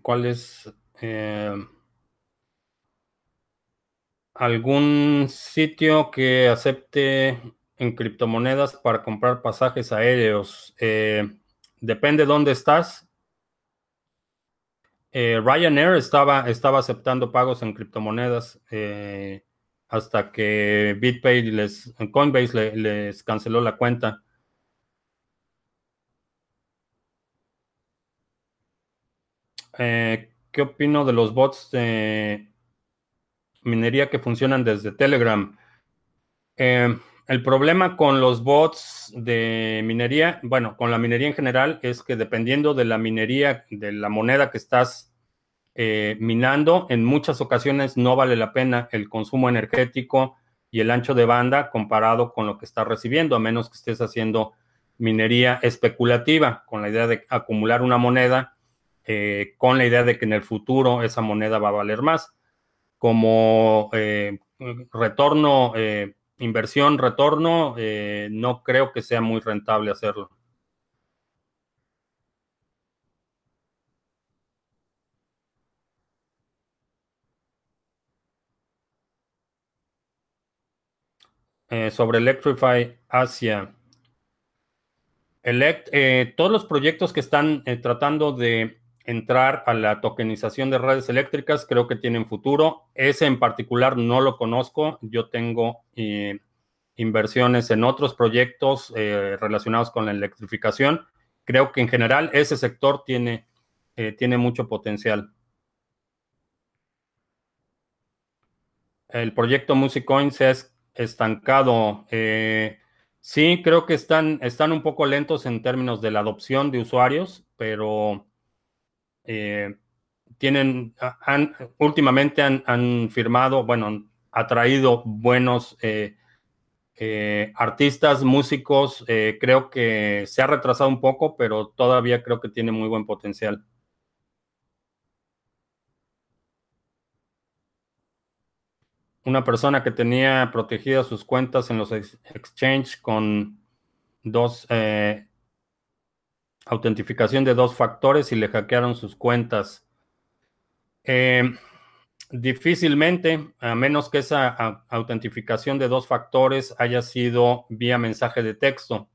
¿Cuál es eh, algún sitio que acepte en criptomonedas para comprar pasajes aéreos. Eh, depende dónde estás. Eh, Ryanair estaba, estaba aceptando pagos en criptomonedas eh, hasta que BitPay les, Coinbase les canceló la cuenta. ¿Qué opino de los bots de minería que funcionan desde Telegram? El problema con los bots de minería, bueno, con la minería en general, es que dependiendo de la minería, de la moneda que estás eh, minando, en muchas ocasiones no vale la pena el consumo energético y el ancho de banda comparado con lo que estás recibiendo, a menos que estés haciendo minería especulativa, con la idea de acumular una moneda, eh, con la idea de que en el futuro esa moneda va a valer más. Como eh, retorno inversión, retorno, eh, no creo que sea muy rentable hacerlo. Eh, sobre Electrify Asia. Elect, eh, todos los proyectos que están tratando de entrar a la tokenización de redes eléctricas, creo que tienen futuro. Ese en particular no lo conozco. Yo tengo eh, inversiones en otros proyectos eh, relacionados con la electrificación. Creo que en general ese sector tiene, eh, tiene mucho potencial. El proyecto Musicoin se ha estancado. sí, creo que están, están un poco lentos en términos de la adopción de usuarios, pero eh, tienen, últimamente han, firmado, bueno, han atraído buenos eh, eh, artistas, músicos. creo que se ha retrasado un poco, pero todavía creo que tiene muy buen potencial. Una persona que tenía protegidas sus cuentas en los exchange con dos autentificación de dos factores y le hackearon sus cuentas. Eh, difícilmente, a menos que esa autentificación de dos factores haya sido vía mensaje de texto.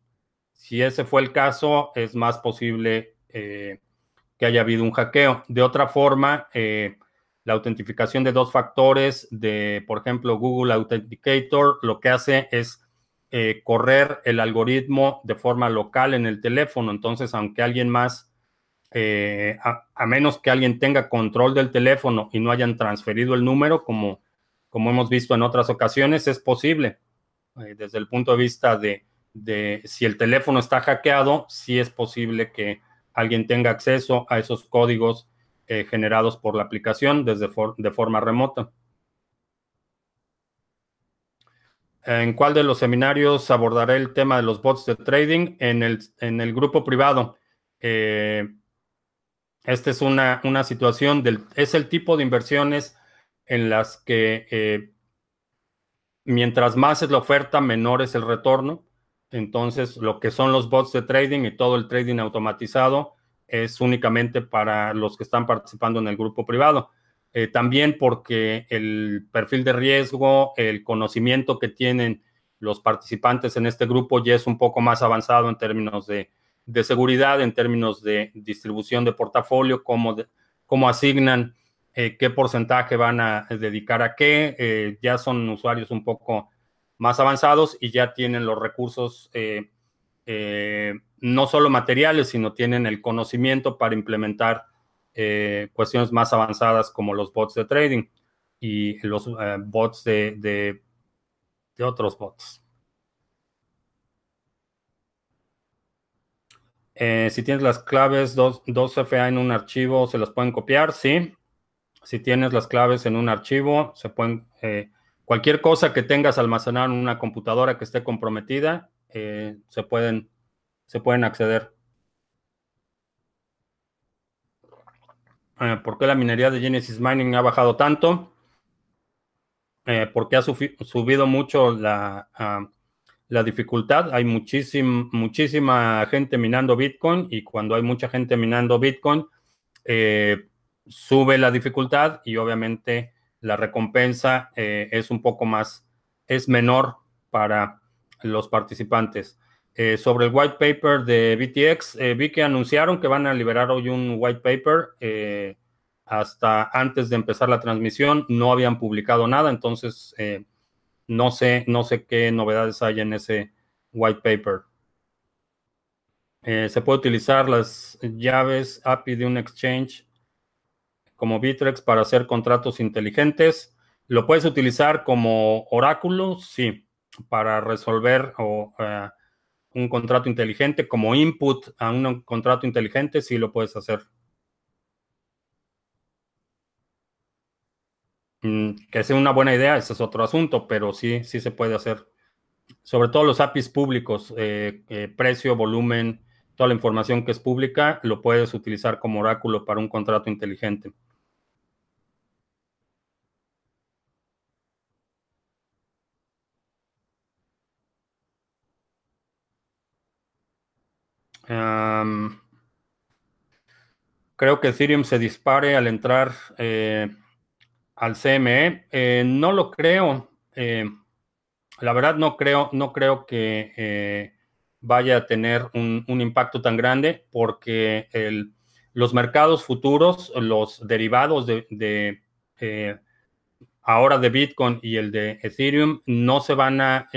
Si ese fue el caso, es más posible eh, que haya habido un hackeo. De otra forma, eh, la autentificación de dos factores de, por ejemplo, Google Authenticator, lo que hace es eh, correr el algoritmo de forma local en el teléfono. Entonces, aunque alguien más, eh, a, menos que alguien tenga control del teléfono y no hayan transferido el número, como, como hemos visto en otras ocasiones, es posible. Eh, desde el punto de vista de, si el teléfono está hackeado, sí es posible que alguien tenga acceso a esos códigos eh, generados por la aplicación desde de forma remota. ¿En cuál de los seminarios abordaré el tema de los bots de trading? En el, en el grupo privado. Eh, esta es una, una situación del, es el tipo de inversiones en las que eh, mientras más es la oferta, menor es el retorno. Entonces, lo que son los bots de trading y todo el trading automatizado es únicamente para los que están participando en el grupo privado. Eh, también porque el perfil de riesgo, el conocimiento que tienen los participantes en este grupo ya es un poco más avanzado en términos de, seguridad, en términos de distribución de portafolio, cómo, cómo asignan eh, qué porcentaje van a dedicar a qué. Eh, ya son usuarios un poco más avanzados y ya tienen los recursos no solo materiales, sino tienen el conocimiento para implementar eh, cuestiones más avanzadas como los bots de trading y los eh, bots de, de, otros bots. Eh, si tienes las claves 2, FA en un archivo, ¿se las pueden copiar? Sí. Si tienes las claves en un archivo, se pueden... cualquier cosa que tengas almacenada en una computadora que esté comprometida, se pueden se pueden acceder. Eh, ¿Por qué la minería de Genesis Mining ha bajado tanto? Eh, porque ha subido mucho la, ah, la dificultad. Hay muchísima gente minando Bitcoin y cuando hay mucha gente minando Bitcoin, eh, sube la dificultad y obviamente la recompensa es un poco más, es menor para los participantes. Eh, sobre el white paper de BTX, eh, vi que anunciaron que van a liberar hoy un white paper. Eh, hasta antes de empezar la transmisión no habían publicado nada, entonces no sé, no sé qué novedades hay en ese white paper. se puede utilizar las llaves API de un exchange como Bitrex para hacer contratos inteligentes. Lo puedes utilizar como oráculo, sí, para resolver o un contrato inteligente como input a un contrato inteligente, sí lo puedes hacer. Mm, que sea una buena idea, ese es otro asunto, pero sí, sí se puede hacer. Sobre todo los APIs públicos, eh, eh, precio, volumen, toda la información que es pública, lo puedes utilizar como oráculo para un contrato inteligente. Creo que Ethereum se dispare al entrar eh, al CME. Eh, no lo creo. Eh, la verdad no creo, no creo que vaya a tener un, impacto tan grande porque los mercados futuros, los derivados de, ahora de Bitcoin y el de Ethereum no se van a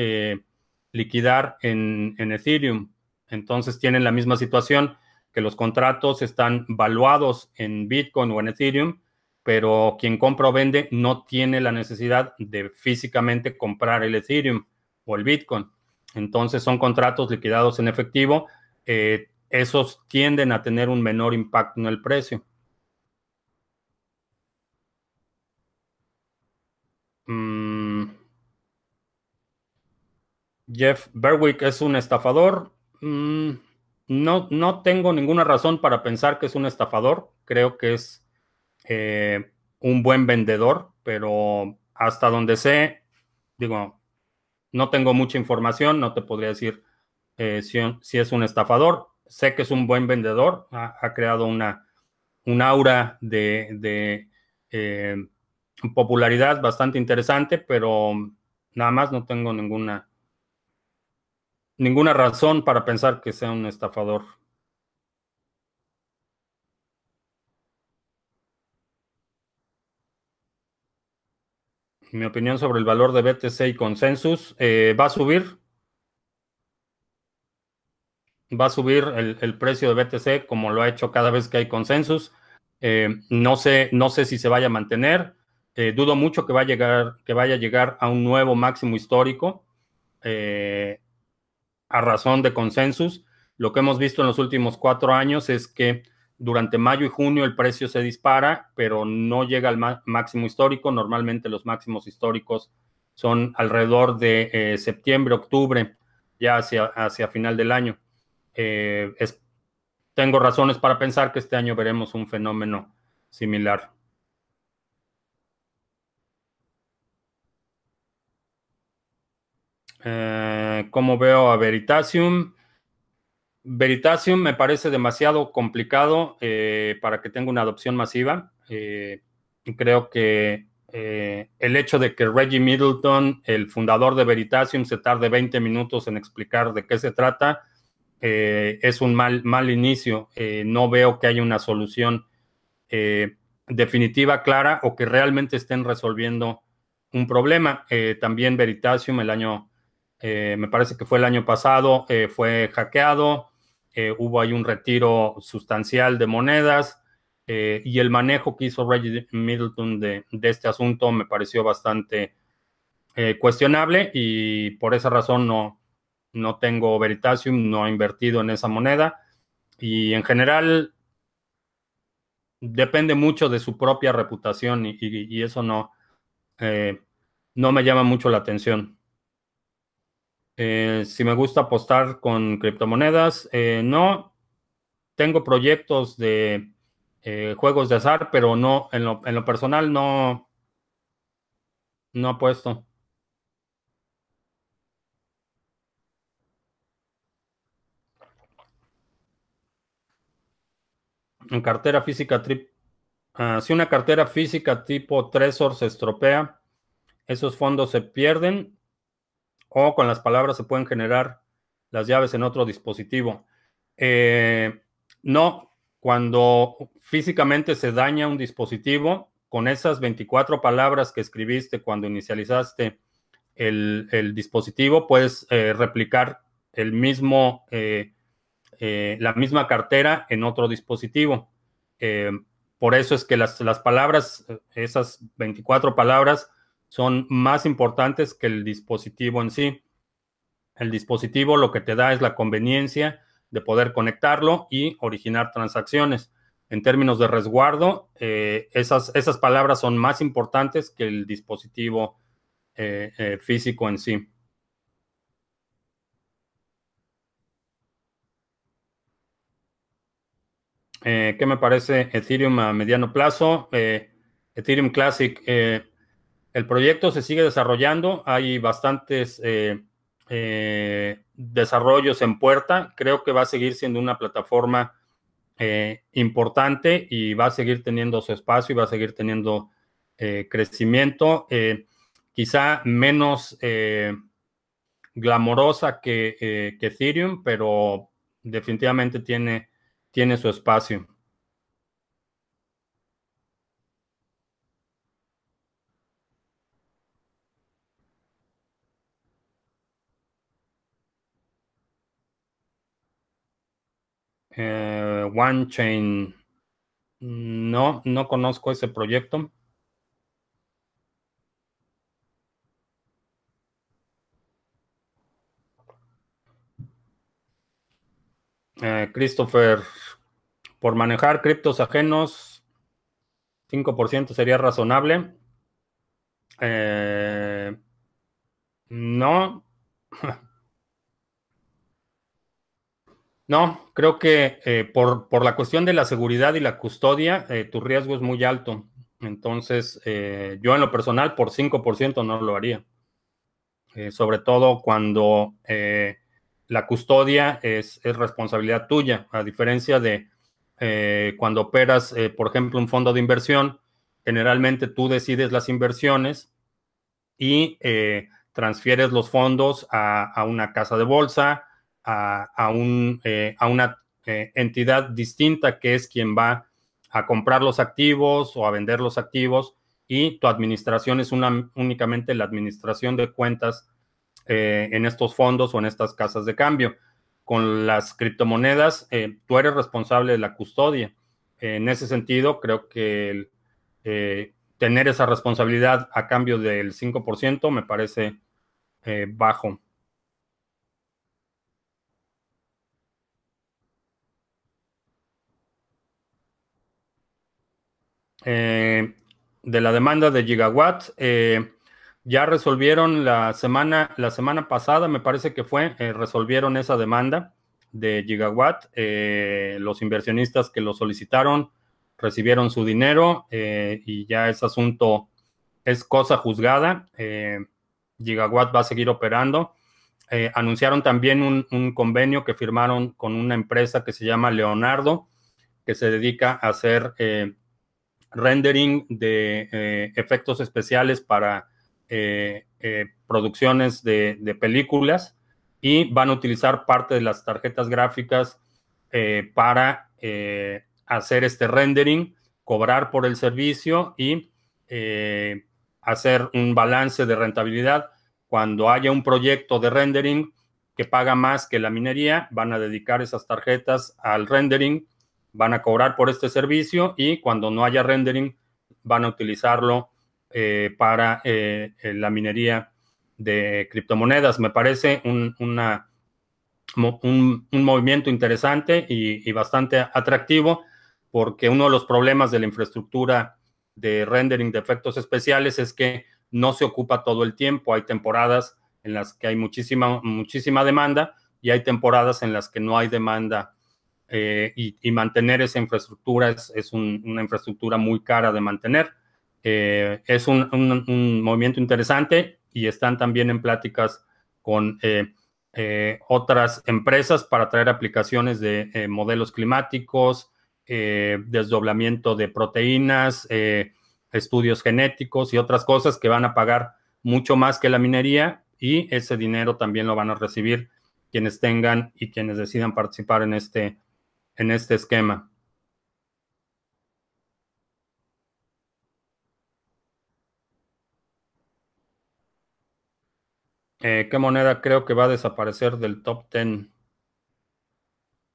liquidar en Ethereum entonces tienen la misma situación que los contratos están valuados en Bitcoin o en Ethereum, pero quien compra o vende no tiene la necesidad de físicamente comprar el Ethereum o el Bitcoin. Entonces son contratos liquidados en efectivo. Eh, esos tienden a tener un menor impacto en el precio. Mm. Jeff Berwick es un estafador. Mm, no, no tengo ninguna razón para pensar que es un estafador. Creo que es eh, un buen vendedor, pero hasta donde sé, digo, no tengo mucha información, no te podría decir eh, si, es un estafador. Sé que es un buen vendedor, ha, creado una, un aura de, eh, popularidad bastante interesante, pero nada más no tengo ninguna ninguna razón para pensar que sea un estafador. Mi opinión sobre el valor de BTC y consensus. Eh, va a subir. Va a subir el, precio de BTC como lo ha hecho cada vez que hay consensus. Eh, no, sé, no sé si se vaya a mantener. Eh, dudo mucho que, va a llegar, que vaya a llegar a un nuevo máximo histórico a razón de consensus. Lo que hemos visto en los últimos cuatro años es que durante mayo y junio el precio se dispara, pero no llega al máximo histórico. Normalmente los máximos históricos son alrededor de eh, septiembre, octubre, ya hacia, hacia final del año. Eh, tengo razones para pensar que este año veremos un fenómeno similar. Eh, ¿Cómo veo a Veritasium? Veritasium me parece demasiado complicado eh, para que tenga una adopción masiva. Eh, creo que eh, el hecho de que Reggie Middleton, el fundador de Veritasium, se tarde 20 minutos en explicar de qué se trata, es un mal, mal inicio. no veo que haya una solución definitiva, clara, o que realmente estén resolviendo un problema. también Veritasium el año, me parece que fue el año pasado, fue hackeado. Eh, hubo ahí un retiro sustancial de monedas eh, y el manejo que hizo Reggie Middleton de, este asunto me pareció bastante eh, cuestionable y por esa razón no, no tengo Veritasium, no he invertido en esa moneda y en general depende mucho de su propia reputación y, eso no, no me llama mucho la atención. Eh, si me gusta apostar con criptomonedas, eh, no. Tengo proyectos de eh, juegos de azar, pero no, en lo, en lo personal no, no apuesto. En cartera física, ah, si una cartera física tipo Trezor se estropea, esos fondos se pierden o con las palabras se pueden generar las llaves en otro dispositivo. Eh, no, cuando físicamente se daña un dispositivo, con esas 24 palabras que escribiste cuando inicializaste el, dispositivo, puedes eh, replicar el mismo, eh, la misma cartera en otro dispositivo. por eso es que las, las palabras, esas 24 palabras, son más importantes que el dispositivo en sí. El dispositivo lo que te da es la conveniencia de poder conectarlo y originar transacciones. En términos de resguardo, eh, esas, esas, palabras son más importantes que el dispositivo eh, eh, físico en sí. ¿Qué me parece Ethereum a mediano plazo? Ethereum Classic el proyecto se sigue desarrollando, hay bastantes eh, eh, desarrollos en puerta. Creo que va a seguir siendo una plataforma eh, importante y va a seguir teniendo su espacio y va a seguir teniendo crecimiento. quizá menos glamorosa que, que, Ethereum, pero definitivamente tiene, tiene su espacio. Eh, One Chain. No, no conozco ese proyecto. Eh, Christopher, por manejar criptos ajenos, 5% sería razonable. Eh, no. No, creo que eh, por, la cuestión de la seguridad y la custodia, eh, tu riesgo es muy alto. Entonces, eh, yo en lo personal, por 5% no lo haría. sobre todo cuando la custodia es, es, responsabilidad tuya, a diferencia de cuando operas, por ejemplo, un fondo de inversión, generalmente tú decides las inversiones y transfieres los fondos a, a una casa de bolsa a, un, eh, a una eh, entidad distinta que es quien va a comprar los activos o a vender los activos y tu administración es una, únicamente la administración de cuentas eh, en estos fondos o en estas casas de cambio. Con las criptomonedas, tú eres responsable de la custodia. En ese sentido, creo que tener esa responsabilidad a cambio del 5% me parece bajo. De la demanda de Gigawatt, ya resolvieron la semana, la semana pasada, me parece que fue, eh, resolvieron esa demanda de Gigawatt. Eh, los inversionistas que lo solicitaron recibieron su dinero eh, y ya ese asunto es cosa juzgada. Gigawatt va a seguir operando. anunciaron también un, convenio que firmaron con una empresa que se llama Leonardo, que se dedica a hacer rendering de efectos especiales para eh, eh, producciones de, películas y van a utilizar parte de las tarjetas gráficas eh, para hacer este rendering, cobrar por el servicio y hacer un balance de rentabilidad. Cuando haya un proyecto de rendering que paga más que la minería, van a dedicar esas tarjetas al rendering, van a cobrar por este servicio y cuando no haya rendering, van a utilizarlo eh, para eh, la minería de criptomonedas. Me parece un, una, un, movimiento interesante y, bastante atractivo porque uno de los problemas de la infraestructura de rendering de efectos especiales es que no se ocupa todo el tiempo. Hay temporadas en las que hay muchísima, muchísima demanda y hay temporadas en las que no hay demanda. Eh, y, mantener esa infraestructura es, una infraestructura muy cara de mantener. Eh, es un, movimiento interesante y están también en pláticas con eh, otras empresas para traer aplicaciones de modelos climáticos, desdoblamiento de proteínas, estudios genéticos y otras cosas que van a pagar mucho más que la minería y ese dinero también lo van a recibir quienes tengan y quienes decidan participar en este, en este esquema. Eh, ¿Qué moneda creo que va a desaparecer del top 10?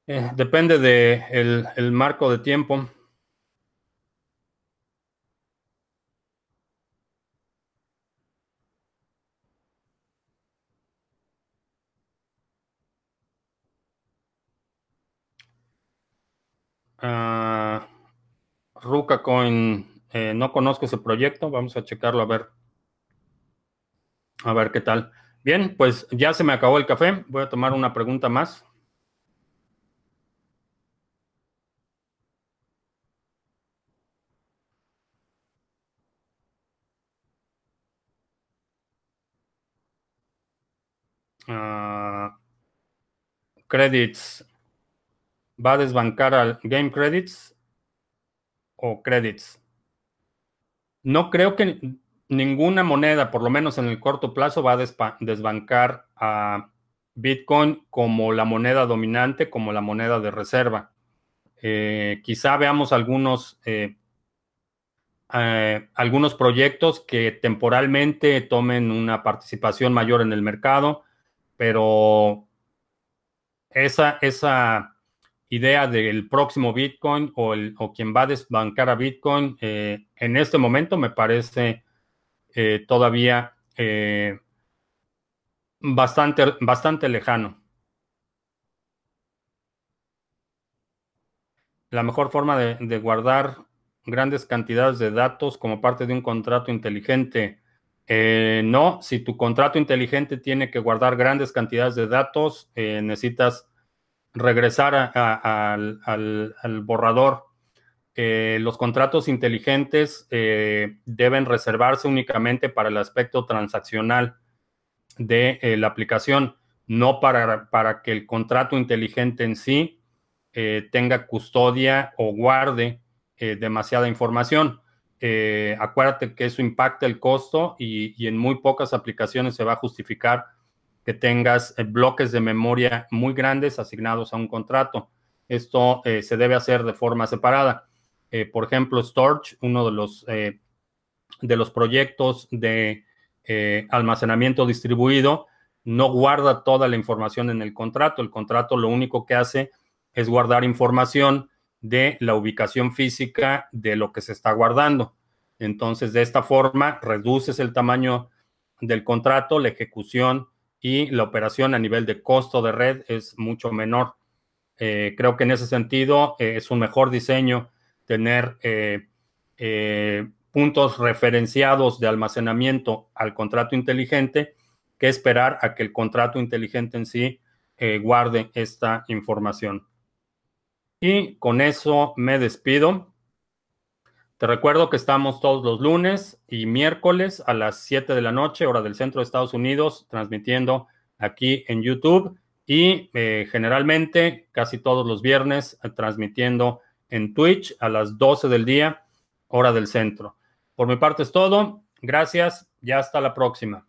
Eh, depende del de el marco de tiempo. Uh, Ruka Coin, eh, no conozco ese proyecto, vamos a checarlo a ver. A ver qué tal. Bien, pues ya se me acabó el café. Voy a tomar una pregunta más. Ah, credits. ¿Va a desbancar al Game Credits o Credits? No creo que ninguna moneda, por lo menos en el corto plazo, va a desbancar a Bitcoin como la moneda dominante, como la moneda de reserva. Eh, quizá veamos algunos, eh, eh, algunos proyectos que temporalmente tomen una participación mayor en el mercado, pero esa, esa idea del próximo Bitcoin o, el, o quien va a desbancar a Bitcoin en este momento me parece eh, todavía eh, bastante, bastante lejano. La mejor forma de, guardar grandes cantidades de datos como parte de un contrato inteligente. Eh, no, si tu contrato inteligente tiene que guardar grandes cantidades de datos, necesitas regresar al, borrador eh, los contratos inteligentes eh, deben reservarse únicamente para el aspecto transaccional de eh, la aplicación, no para, para, que el contrato inteligente en sí tenga custodia o guarde demasiada información. acuérdate que eso impacta el costo y, y, en muy pocas aplicaciones se va a justificar que tengas bloques de memoria muy grandes asignados a un contrato. Esto se debe hacer de forma separada. Eh, por ejemplo, Storage, uno de los eh, de los proyectos de eh, almacenamiento distribuido no guarda toda la información en el contrato. El contrato lo único que hace es guardar información de la ubicación física de lo que se está guardando. Entonces, de esta forma, reduces el tamaño del contrato, la ejecución y la operación a nivel de costo de red es mucho menor. Eh, creo que en ese sentido eh, es un mejor diseño tener eh, puntos referenciados de almacenamiento al contrato inteligente que esperar a que el contrato inteligente en sí guarde esta información. Y con eso me despido. Te recuerdo que estamos todos los lunes y miércoles a las 7 de la noche, hora del centro de Estados Unidos, transmitiendo aquí en YouTube y eh, generalmente casi todos los viernes eh, transmitiendo en Twitch a las 12 del día, hora del centro. Por mi parte es todo. Gracias y hasta la próxima.